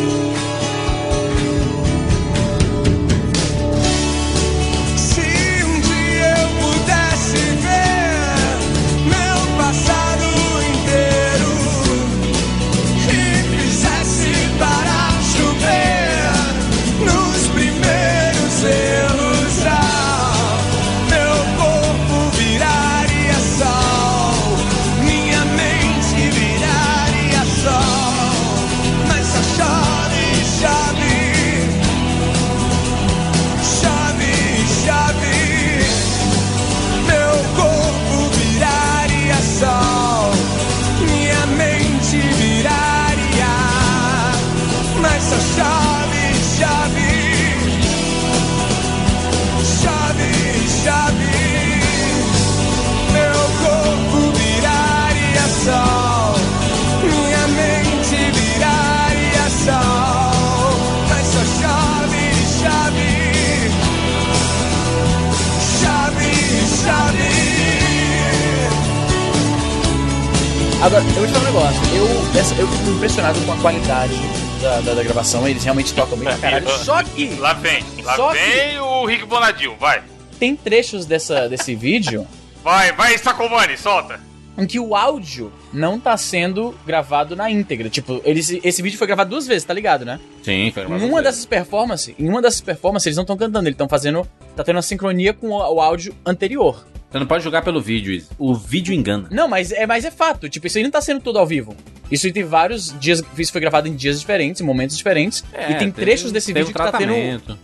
Se da, da, gravação. Eles realmente tocam bem pra caralho. Só que Lá vem, lá Só que- vem o Rick Bonadil, vai. tem trechos dessa, desse vídeo Vai, vai, Sacomani, solta. em que o áudio não tá sendo gravado na íntegra. Tipo, eles, esse vídeo foi gravado duas vezes, tá ligado, né? Sim, foi Em uma dessas performances, em uma dessas performances, eles não estão cantando, eles estão fazendo. Tá tendo uma sincronia com o, o áudio anterior. Você não pode jogar pelo vídeo, Izzy. O vídeo engana. Não, mas é, mas é fato. Tipo, isso aí não tá sendo tudo ao vivo. Isso aí tem vários dias. Isso foi gravado em dias diferentes, em momentos diferentes. e tem trechos desse vídeo um que tá tendo.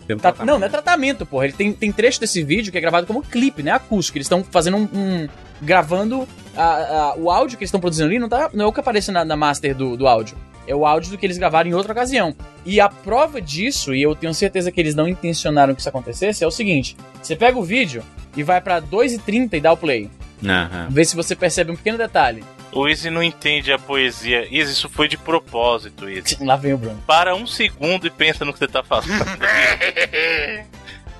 tem um Tá- tratamento. não, não é tratamento, porra. Ele tem, tem trecho desse vídeo que é gravado como clipe, né? Acústico. Eles estão fazendo um. um- gravando a- a- o áudio que eles estão produzindo ali, não, tá, não é o que aparece na, na master do, do áudio. É o áudio do que eles gravaram em outra ocasião. E a prova disso, e eu tenho certeza que eles não intencionaram que isso acontecesse, é o seguinte: você pega o vídeo e vai pra 2h30 e dá o play. Aham. Vê se você percebe um pequeno detalhe. O Izzy não entende a poesia. Izzy, isso foi de propósito, Izzy. Lá vem o Bruno. Para um segundo e pensa no que você tá falando.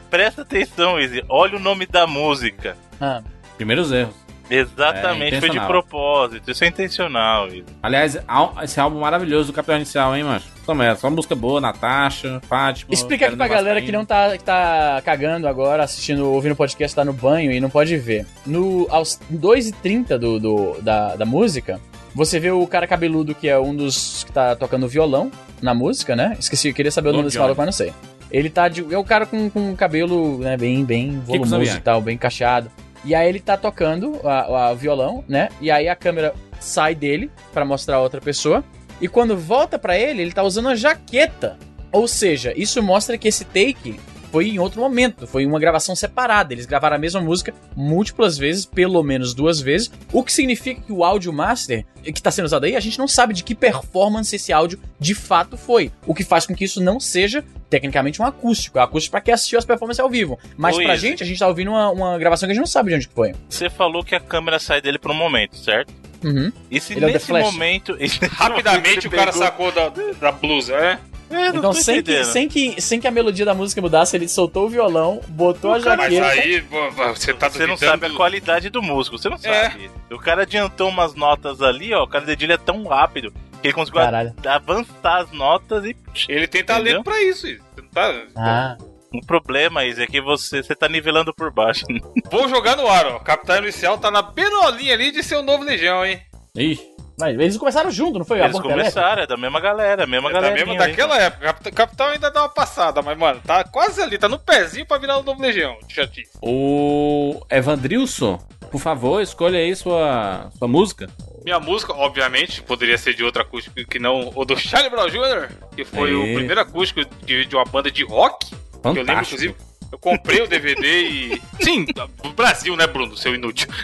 Presta atenção, Izzy. Olha o nome da música. Ah, Primeiros erros. Exatamente, É, foi de propósito. Isso é intencional, Izzy. Aliás, al- esse álbum maravilhoso do Capitão Inicial, hein, macho? Só merda, só música boa, Natasha, Fátima. Explica aqui pra galera que não tá, que tá cagando agora, assistindo, ouvindo o podcast, tá no banho e não pode ver. No, aos 2h30 do, do, da, da música, você vê o cara cabeludo que é um dos que tá tocando violão na música, né? Esqueci, eu queria saber o nome desse maluco, mas não sei. Ele tá de. É o cara com, com cabelo né, bem, bem volumoso e tal, bem cacheado. E aí ele tá tocando a- a- o violão, né? E aí a câmera sai dele pra mostrar a outra pessoa. E quando volta pra ele, ele tá usando uma jaqueta. Ou seja, isso mostra que esse take foi em outro momento, foi uma gravação separada. Eles gravaram a mesma música múltiplas vezes, pelo menos duas vezes, o que significa que o áudio master que tá sendo usado aí, a gente não sabe de que performance esse áudio de fato foi. O que faz com que isso não seja tecnicamente um acústico. É um acústico pra quem assistiu as performances ao vivo. Mas Ô, pra gente, a gente tá ouvindo uma, uma gravação que a gente não sabe de onde foi. Você falou que a câmera sai dele por um momento, certo? Uhum. E se Ele é nesse Flash. momento. Rapidamente o cara sacou da, da blusa, é? É, não Então, sem que, sem, que, sem que a melodia da música mudasse, ele soltou o violão, botou a Mas jaqueta. aí pô, você tá Você não sabe a qualidade do músico, você não É. sabe. O cara adiantou umas notas ali, ó. O cara dedilha é tão rápido que ele conseguiu Caralho. avançar as notas e. Ele tem talento Entendeu? pra isso. isso. Você não tá... Ah. O problema, Izzy, é que você, você tá nivelando por baixo. Vou jogar no ar, ó. Capitão Inicial tá na beirolinha ali de ser o novo Legião, hein? Ih, Mas eles começaram junto, não foi? Eles começaram, é da mesma galera, a mesma É da galera. mesma daquela época. Capitão, Capitão ainda dá uma passada, mas, mano, tá quase ali, tá no pezinho pra virar o novo Legião. Chatice. o Evandrilson, por favor, escolha aí sua, sua música. Minha música, obviamente, poderia ser de outro acústico que não o do Charlie Brown Jr., que foi o Aê. primeiro acústico de, de uma banda de rock. Que eu lembro, Fantástico. inclusive, eu comprei o DVD e. Sim, do Brasil, né, Bruno? Seu inútil.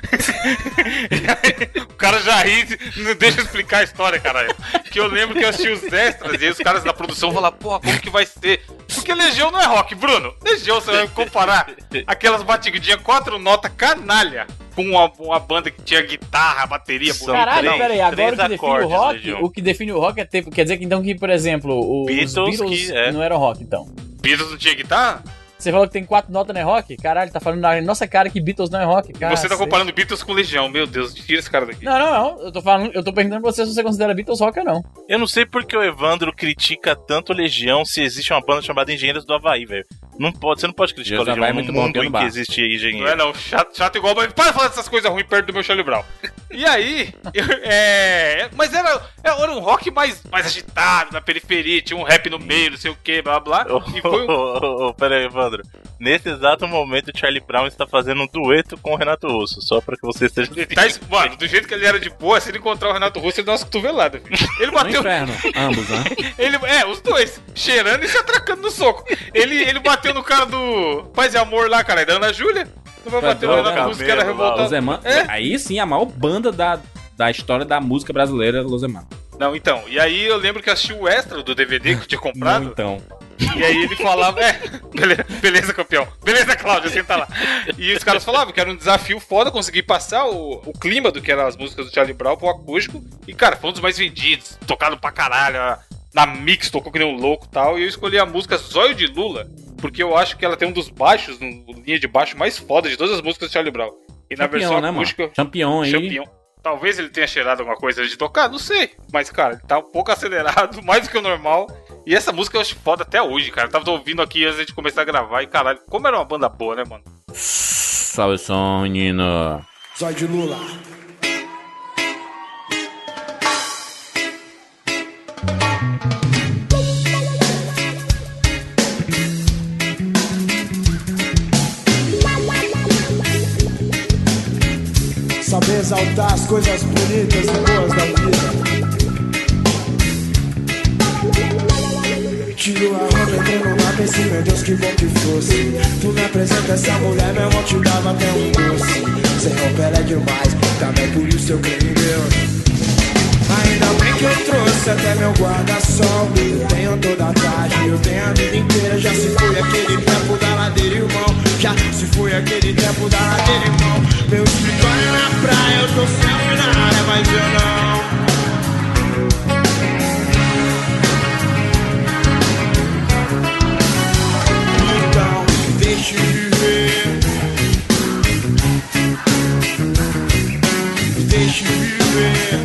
o cara já ri, não deixa eu explicar a história, caralho. Que eu lembro que eu assisti os extras e aí os caras da produção falaram, porra, como que vai ser? Porque Legião não é rock, Bruno. Legião, você vai comparar aquelas batidinhas, quatro notas canalha, com uma, uma banda que tinha guitarra, bateria, bonita. Caralho, três- peraí, agora o que define o rock, Legião. o que define o rock é ter, quer dizer que então que, por exemplo, o- Beatles os Beatles que- é. não eram rock, então. Beatles não tinha guitarra? Você falou que tem quatro notas, não é rock? Caralho, tá falando na nossa cara que Beatles não é rock, E cara. você tá comparando Beatles com Legião. Meu Deus, tira esse cara daqui. Não, não, não. Eu tô falando, eu tô perguntando pra você se você considera Beatles rock ou não. Eu não sei porque o Evandro critica tanto Legião se existe uma banda chamada Engenheiros do Havaí, velho. Não pode, você não pode criticar o Engenheiros do Legião é no muito bom, mundo em no que bar. existe Não é engenheiro. não, chato, chato igual, mas para de falar dessas coisas ruins perto do meu Charlie Brown. E aí, eu- é. Mas era, era um rock mais, mais agitado, na periferia, tinha um rap no meio, não sei o que, blá blá. Ô, E foi um. ô, ô, ô, Pera aí, Evandro. Nesse exato momento, o Charlie Brown está fazendo um dueto com o Renato Russo, só pra que você esteja. Ele tá, mano, do jeito que ele era de boa, se ele encontrar o Renato Russo, ele dá umas cotoveladas, filho. Ele No bateu. inferno, ambos, né? Ele, é, os dois, cheirando e se atracando no soco. Ele, ele bateu no cara do Paz e Amor lá, cara, da Ana Júlia. Não vai Tá bater no Renato Russo, que era revoltado. Loseman, É. aí sim a maior banda da, da história da música brasileira, Loseman. Não, então. E aí eu lembro que eu assisti o extra do DVD que eu tinha Não, comprado. então. E aí ele falava, é, beleza, beleza, campeão. Beleza, Cláudio, senta lá. E os caras falavam que era um desafio foda conseguir passar o, o clima do que eram as músicas do Charlie Brown pro acústico. E, cara, foi um dos mais vendidos, tocado pra caralho. Na mix, tocou que nem um louco e tal. E eu escolhi a música Zóio de Lula, porque eu acho que ela tem um dos baixos, um, linha de baixo mais foda de todas as músicas do Charlie Brown. E na Campeão, versão né, mano? acústica, Campeão aí. Champion. Talvez ele tenha cheirado alguma coisa antes de tocar, não sei. Mas, cara, ele tá um pouco acelerado, mais do que o normal. E essa música eu acho foda até hoje, cara. Eu tava ouvindo aqui antes de começar a gravar e, caralho, como era uma banda boa, né, mano? Salve som, menino. Zóio de Lula. Saber exaltar as coisas bonitas e boas da vida. Tiro a roupa, entrei no mar, pensei, meu Deus, que bom que fosse. Tu me apresenta essa mulher, meu irmão te dava até um doce. Sem roupa ela é demais, também por isso eu creio em Deus. Ainda bem que eu trouxe até meu guarda-sol. Eu tenho toda a tarde, eu tenho a vida inteira. Já se foi aquele tempo da ladeira, irmão. Já se foi aquele tempo da ladeira, irmão. Meu escritório é na praia, eu tô sempre na área, mas eu não. Então, deixe viver. Deixe viver.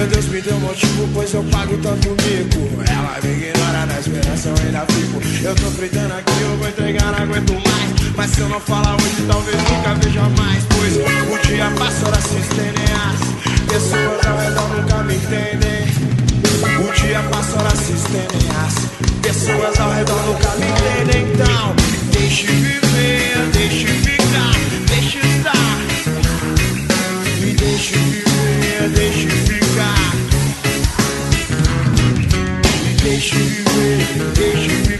Meu Deus me deu motivo, pois eu pago tanto mico. Ela me ignora na esperança, eu ainda fico. Eu tô fritando aqui, eu vou entregar, não aguento mais. Mas se eu não falar hoje, talvez nunca veja mais. Pois o dia passa, horas se estendem. As pessoas ao redor nunca me entendem. O dia passa, horas se estendem. As pessoas ao redor nunca me entendem. Então, deixe viver, Me deixe viver, deixe ficar. Me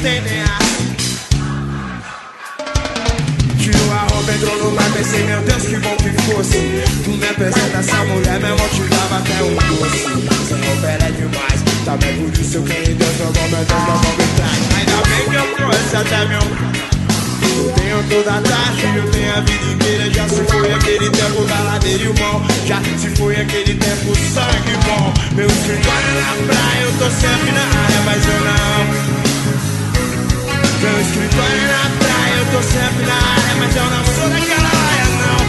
estendem as. Tirou a roupa, entrou no mar, pensei, meu Deus, que bom que fosse. Tu me apresenta essa mulher, meu irmão te dava até um doce. Sem roupa ela é demais, também por isso eu creio Deus, meu bom, meu Deus, meu bom me traz. Ainda bem que eu trouxe até meu. Eu tenho toda a tarde, eu tenho a vida inteira. Já se foi aquele tempo da ladeira, irmão. Já se foi aquele tempo sangue bom. Meu escritório na praia, eu tô sempre na área, mas eu não. Meu escritório é na praia, eu tô sempre na área, mas eu não sou daquela área, não.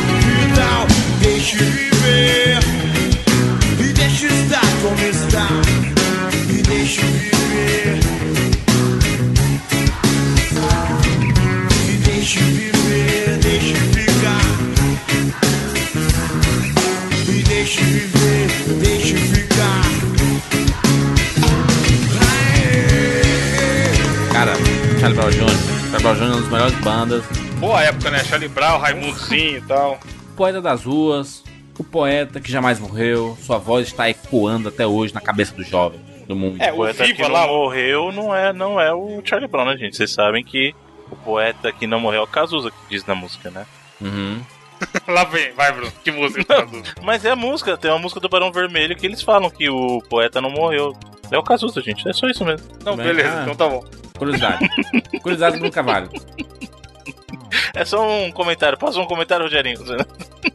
Então, deixe viver. E deixe estar como está. E deixe Charlie Brown Jr. Charlie Brown Jr. é uma das melhores bandas. Boa época, né? Charlie Brown, Raimundozinho e tal. Poeta das ruas, o poeta que jamais morreu. Sua voz está ecoando até hoje na cabeça dos jovens do mundo. É, O o poeta que Viva não lá, morreu não é, não é o Charlie Brown, né, gente? Vocês sabem que o poeta que não morreu é o Cazuza, que diz na música, né? Uhum. lá vem, vai, Bruno. Que música? Mas é a música, tem uma música do Barão Vermelho que eles falam que o poeta não morreu. É o Cazuza, gente, é só isso mesmo. Não, Bem, beleza, ah. então tá bom. Curiosidade. Curiosidade do cavalo. É só um comentário, passa um comentário, Rogerinho.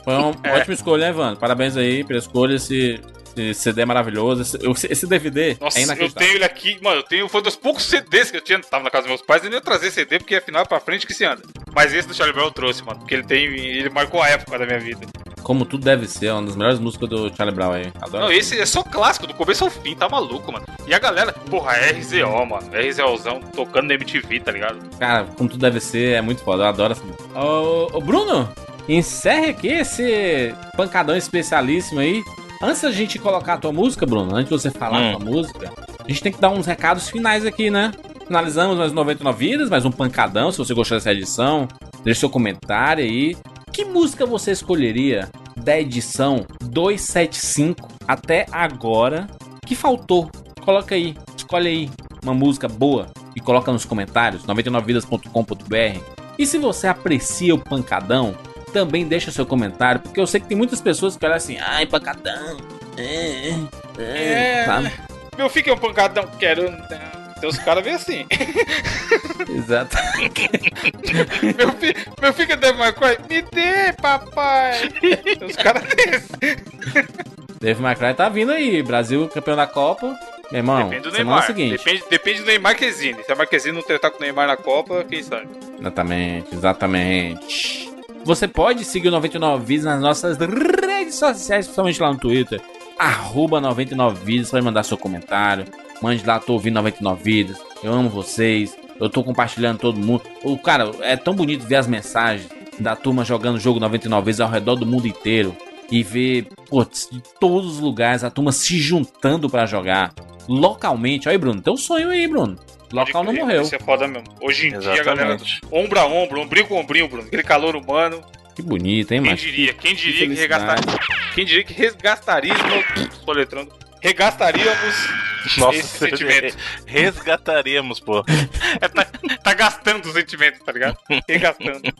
Foi uma É. ótima escolha, né, Ivan? Parabéns aí pela escolha. Esse, esse CD é maravilhoso. Esse, esse DVD Nossa, é eu inacreditável. tenho ele aqui, mano, eu tenho, foi um dos poucos CDs que eu tinha, tava na casa dos meus pais, e nem ia trazer CD, porque afinal é pra frente que se anda. Mas esse do Charlie Brown eu trouxe, mano, porque ele tem, ele marcou a época da minha vida. Como tudo deve ser, é uma das melhores músicas do Charlie Brown aí. Adoro. Não, esse é só clássico, do começo ao fim, tá maluco, mano. E a galera, porra, RZO, mano, RZOzão tocando na MTV, tá ligado? Cara, como tudo deve ser, é muito foda. Eu adoro essa música. Ô, ô, Bruno, encerre aqui esse pancadão especialíssimo aí. Antes da gente colocar a tua música, Bruno, antes de você falar Hum. a tua música, a gente tem que dar uns recados finais aqui, né? Finalizamos mais 99 vidas, mais um pancadão. Se você gostou dessa edição, deixe seu comentário aí. Que música você escolheria da edição 275 até agora que faltou Coloca aí, escolhe aí uma música boa e coloca nos comentários, 99vidas.com.br. E se você aprecia o pancadão, também deixa seu comentário, porque eu sei que tem muitas pessoas que olham assim, ai, pancadão. É, é, É. sabe? Meu filho é um pancadão, quero. Tem os caras veem assim. Exato. meu, filho, meu filho é Devil May Cry, me dê, papai. Os caras desses. Dave McCray tá vindo aí, Brasil campeão da Copa. Meu irmão, Depende do Neymar. seguinte. Depende, depende do Neymar Marquezine. Se a Marquezine não tretar com o Neymar na Copa, quem sabe? Exatamente, exatamente. Você pode seguir o 99 Vidas nas nossas redes sociais, principalmente lá no Twitter. Arroba 99 Vidas, pode mandar seu comentário. Mande lá, tô ouvindo 99 Vidas. Eu amo vocês. Eu tô compartilhando todo mundo. O cara, é tão bonito ver as mensagens da turma jogando o jogo 99 vezes ao redor do mundo inteiro. E ver, putz, de todos os lugares a turma se juntando pra jogar. Localmente. Olha aí, Bruno, tem um sonho aí, Bruno. Local não morreu. Isso é foda mesmo. Hoje em dia, a galera. Exatamente. Ombro a ombro, ombrinho com ombrinho, Bruno. Aquele calor humano. Que bonito, hein, Quem macho? diria? Quem diria que felicidade. regastaríamos. Quem diria que resgastaríamos. Soletrando. Regastaríamos Nossa, esse sentimento. resgataríamos, pô. É, tá, tá gastando o sentimento, tá ligado? Regastando.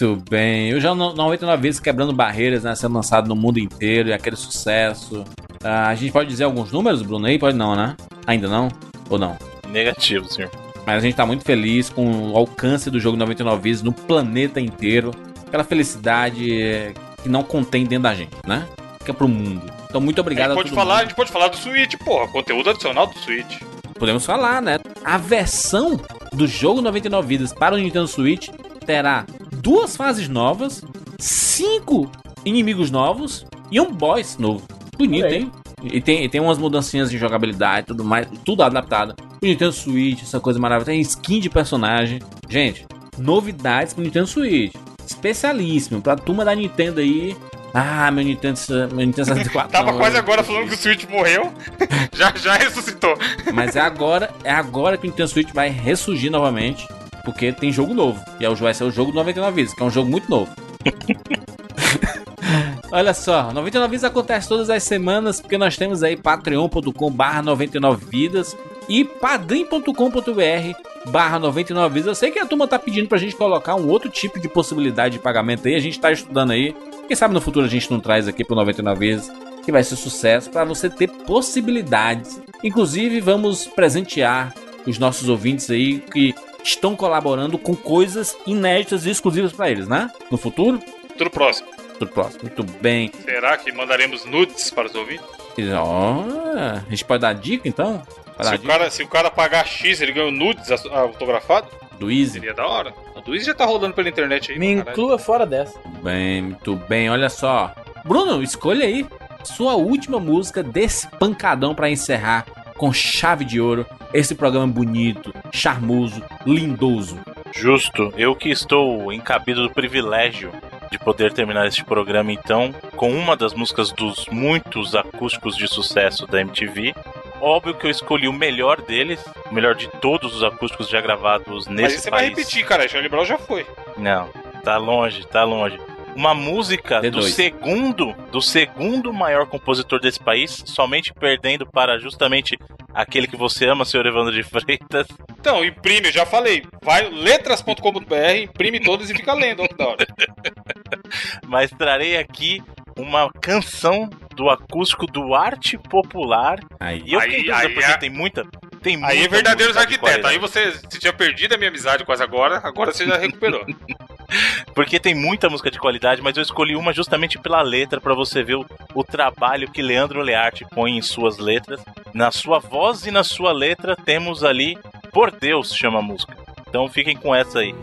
Muito bem. Eu já no 99 vezes quebrando barreiras, né? Sendo lançado no mundo inteiro e aquele sucesso. Ah, a gente pode dizer alguns números, Bruno? Aí pode não, né? Ainda não? Ou não? Negativo, senhor. Mas a gente tá muito feliz com o alcance do jogo 99 vezes no planeta inteiro. Aquela felicidade eh, que não contém dentro da gente, né? Fica pro mundo. Então, muito A obrigado gente, a, pode todo falar, a mundo. gente pode falar do Switch, porra. Conteúdo adicional do Switch. Podemos falar, né? A versão do jogo 99 vidas para o Nintendo Switch terá duas fases novas, cinco inimigos novos e um boss novo. Bonito, hein? E tem, e tem umas mudancinhas de jogabilidade e tudo mais, tudo adaptado. O Nintendo Switch, essa coisa maravilhosa. Tem skin de personagem. Gente, novidades pro Nintendo Switch. Especialíssimo pra turma da Nintendo aí. Ah, meu Nintendo, meu Nintendo 64. Tava não, quase eu- agora falando que o Switch morreu. já, já ressuscitou. Mas é agora, é agora que o Nintendo Switch vai ressurgir novamente, porque tem jogo novo. E é o vai ser o jogo do 99 Vidas, que é um jogo muito novo. Olha só, 99 Vidas acontece todas as semanas, porque nós temos aí patreon.com barra 99 vidas e padrim.com.br barra 99 vidas. Eu sei que a turma tá pedindo pra gente colocar um outro tipo de possibilidade de pagamento aí, a gente tá estudando aí. Quem sabe no futuro a gente não traz aqui pro 99 vezes que vai ser sucesso para você ter possibilidades. Inclusive, vamos presentear os nossos ouvintes aí que estão colaborando com coisas inéditas e exclusivas para eles, né? No futuro, Tudo próximo. Próximo. Muito bem. Será que mandaremos nudes para os ouvintes? Ó, a gente pode dar dica então? Se dar o, dica cara, se o cara pagar X, ele ganha o nudes autografado? do Easy. Seria da hora. O do Easy já tá rolando pela internet aí. Me inclua fora dessa. Muito bem, muito bem. Olha só. Bruno, escolha aí sua última música desse pancadão para encerrar com chave de ouro esse programa bonito, charmoso, lindoso. Justo. Eu que estou encabido do privilégio de poder terminar este programa, então, com uma das músicas dos muitos acústicos de sucesso da MTV. Óbvio que eu escolhi o melhor deles, o melhor de todos os acústicos já gravados Mas nesse isso você vai país. repetir, cara. Charlie Brown já foi. Não, tá longe, tá longe. Uma música do D2. segundo, do segundo maior compositor desse país, somente perdendo para justamente aquele que você ama, senhor Evandro de Freitas. Então, imprime, eu já falei. Vai letras.com.br, imprime todas e fica lendo. Ó, que da hora. Mas trarei aqui uma canção do acústico do Arte Popular. Aí. E eu Aí- fiquei dúvida, aí porque é- tem muita. Tem Aí é muita verdadeiros arquitetos. Aí você, você tinha perdido a minha amizade quase agora, agora você já recuperou. Porque tem muita música de qualidade, mas eu escolhi uma justamente pela letra, pra você ver o, o trabalho que Leandro Learte põe em suas letras. Na sua voz e na sua letra temos ali Por Deus chama a música. Então fiquem com essa aí.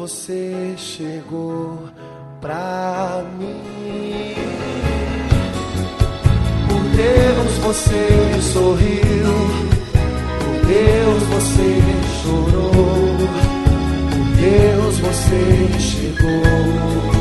você chegou pra mim. Por Deus você sorriu, por Deus você chorou, por Deus você chegou.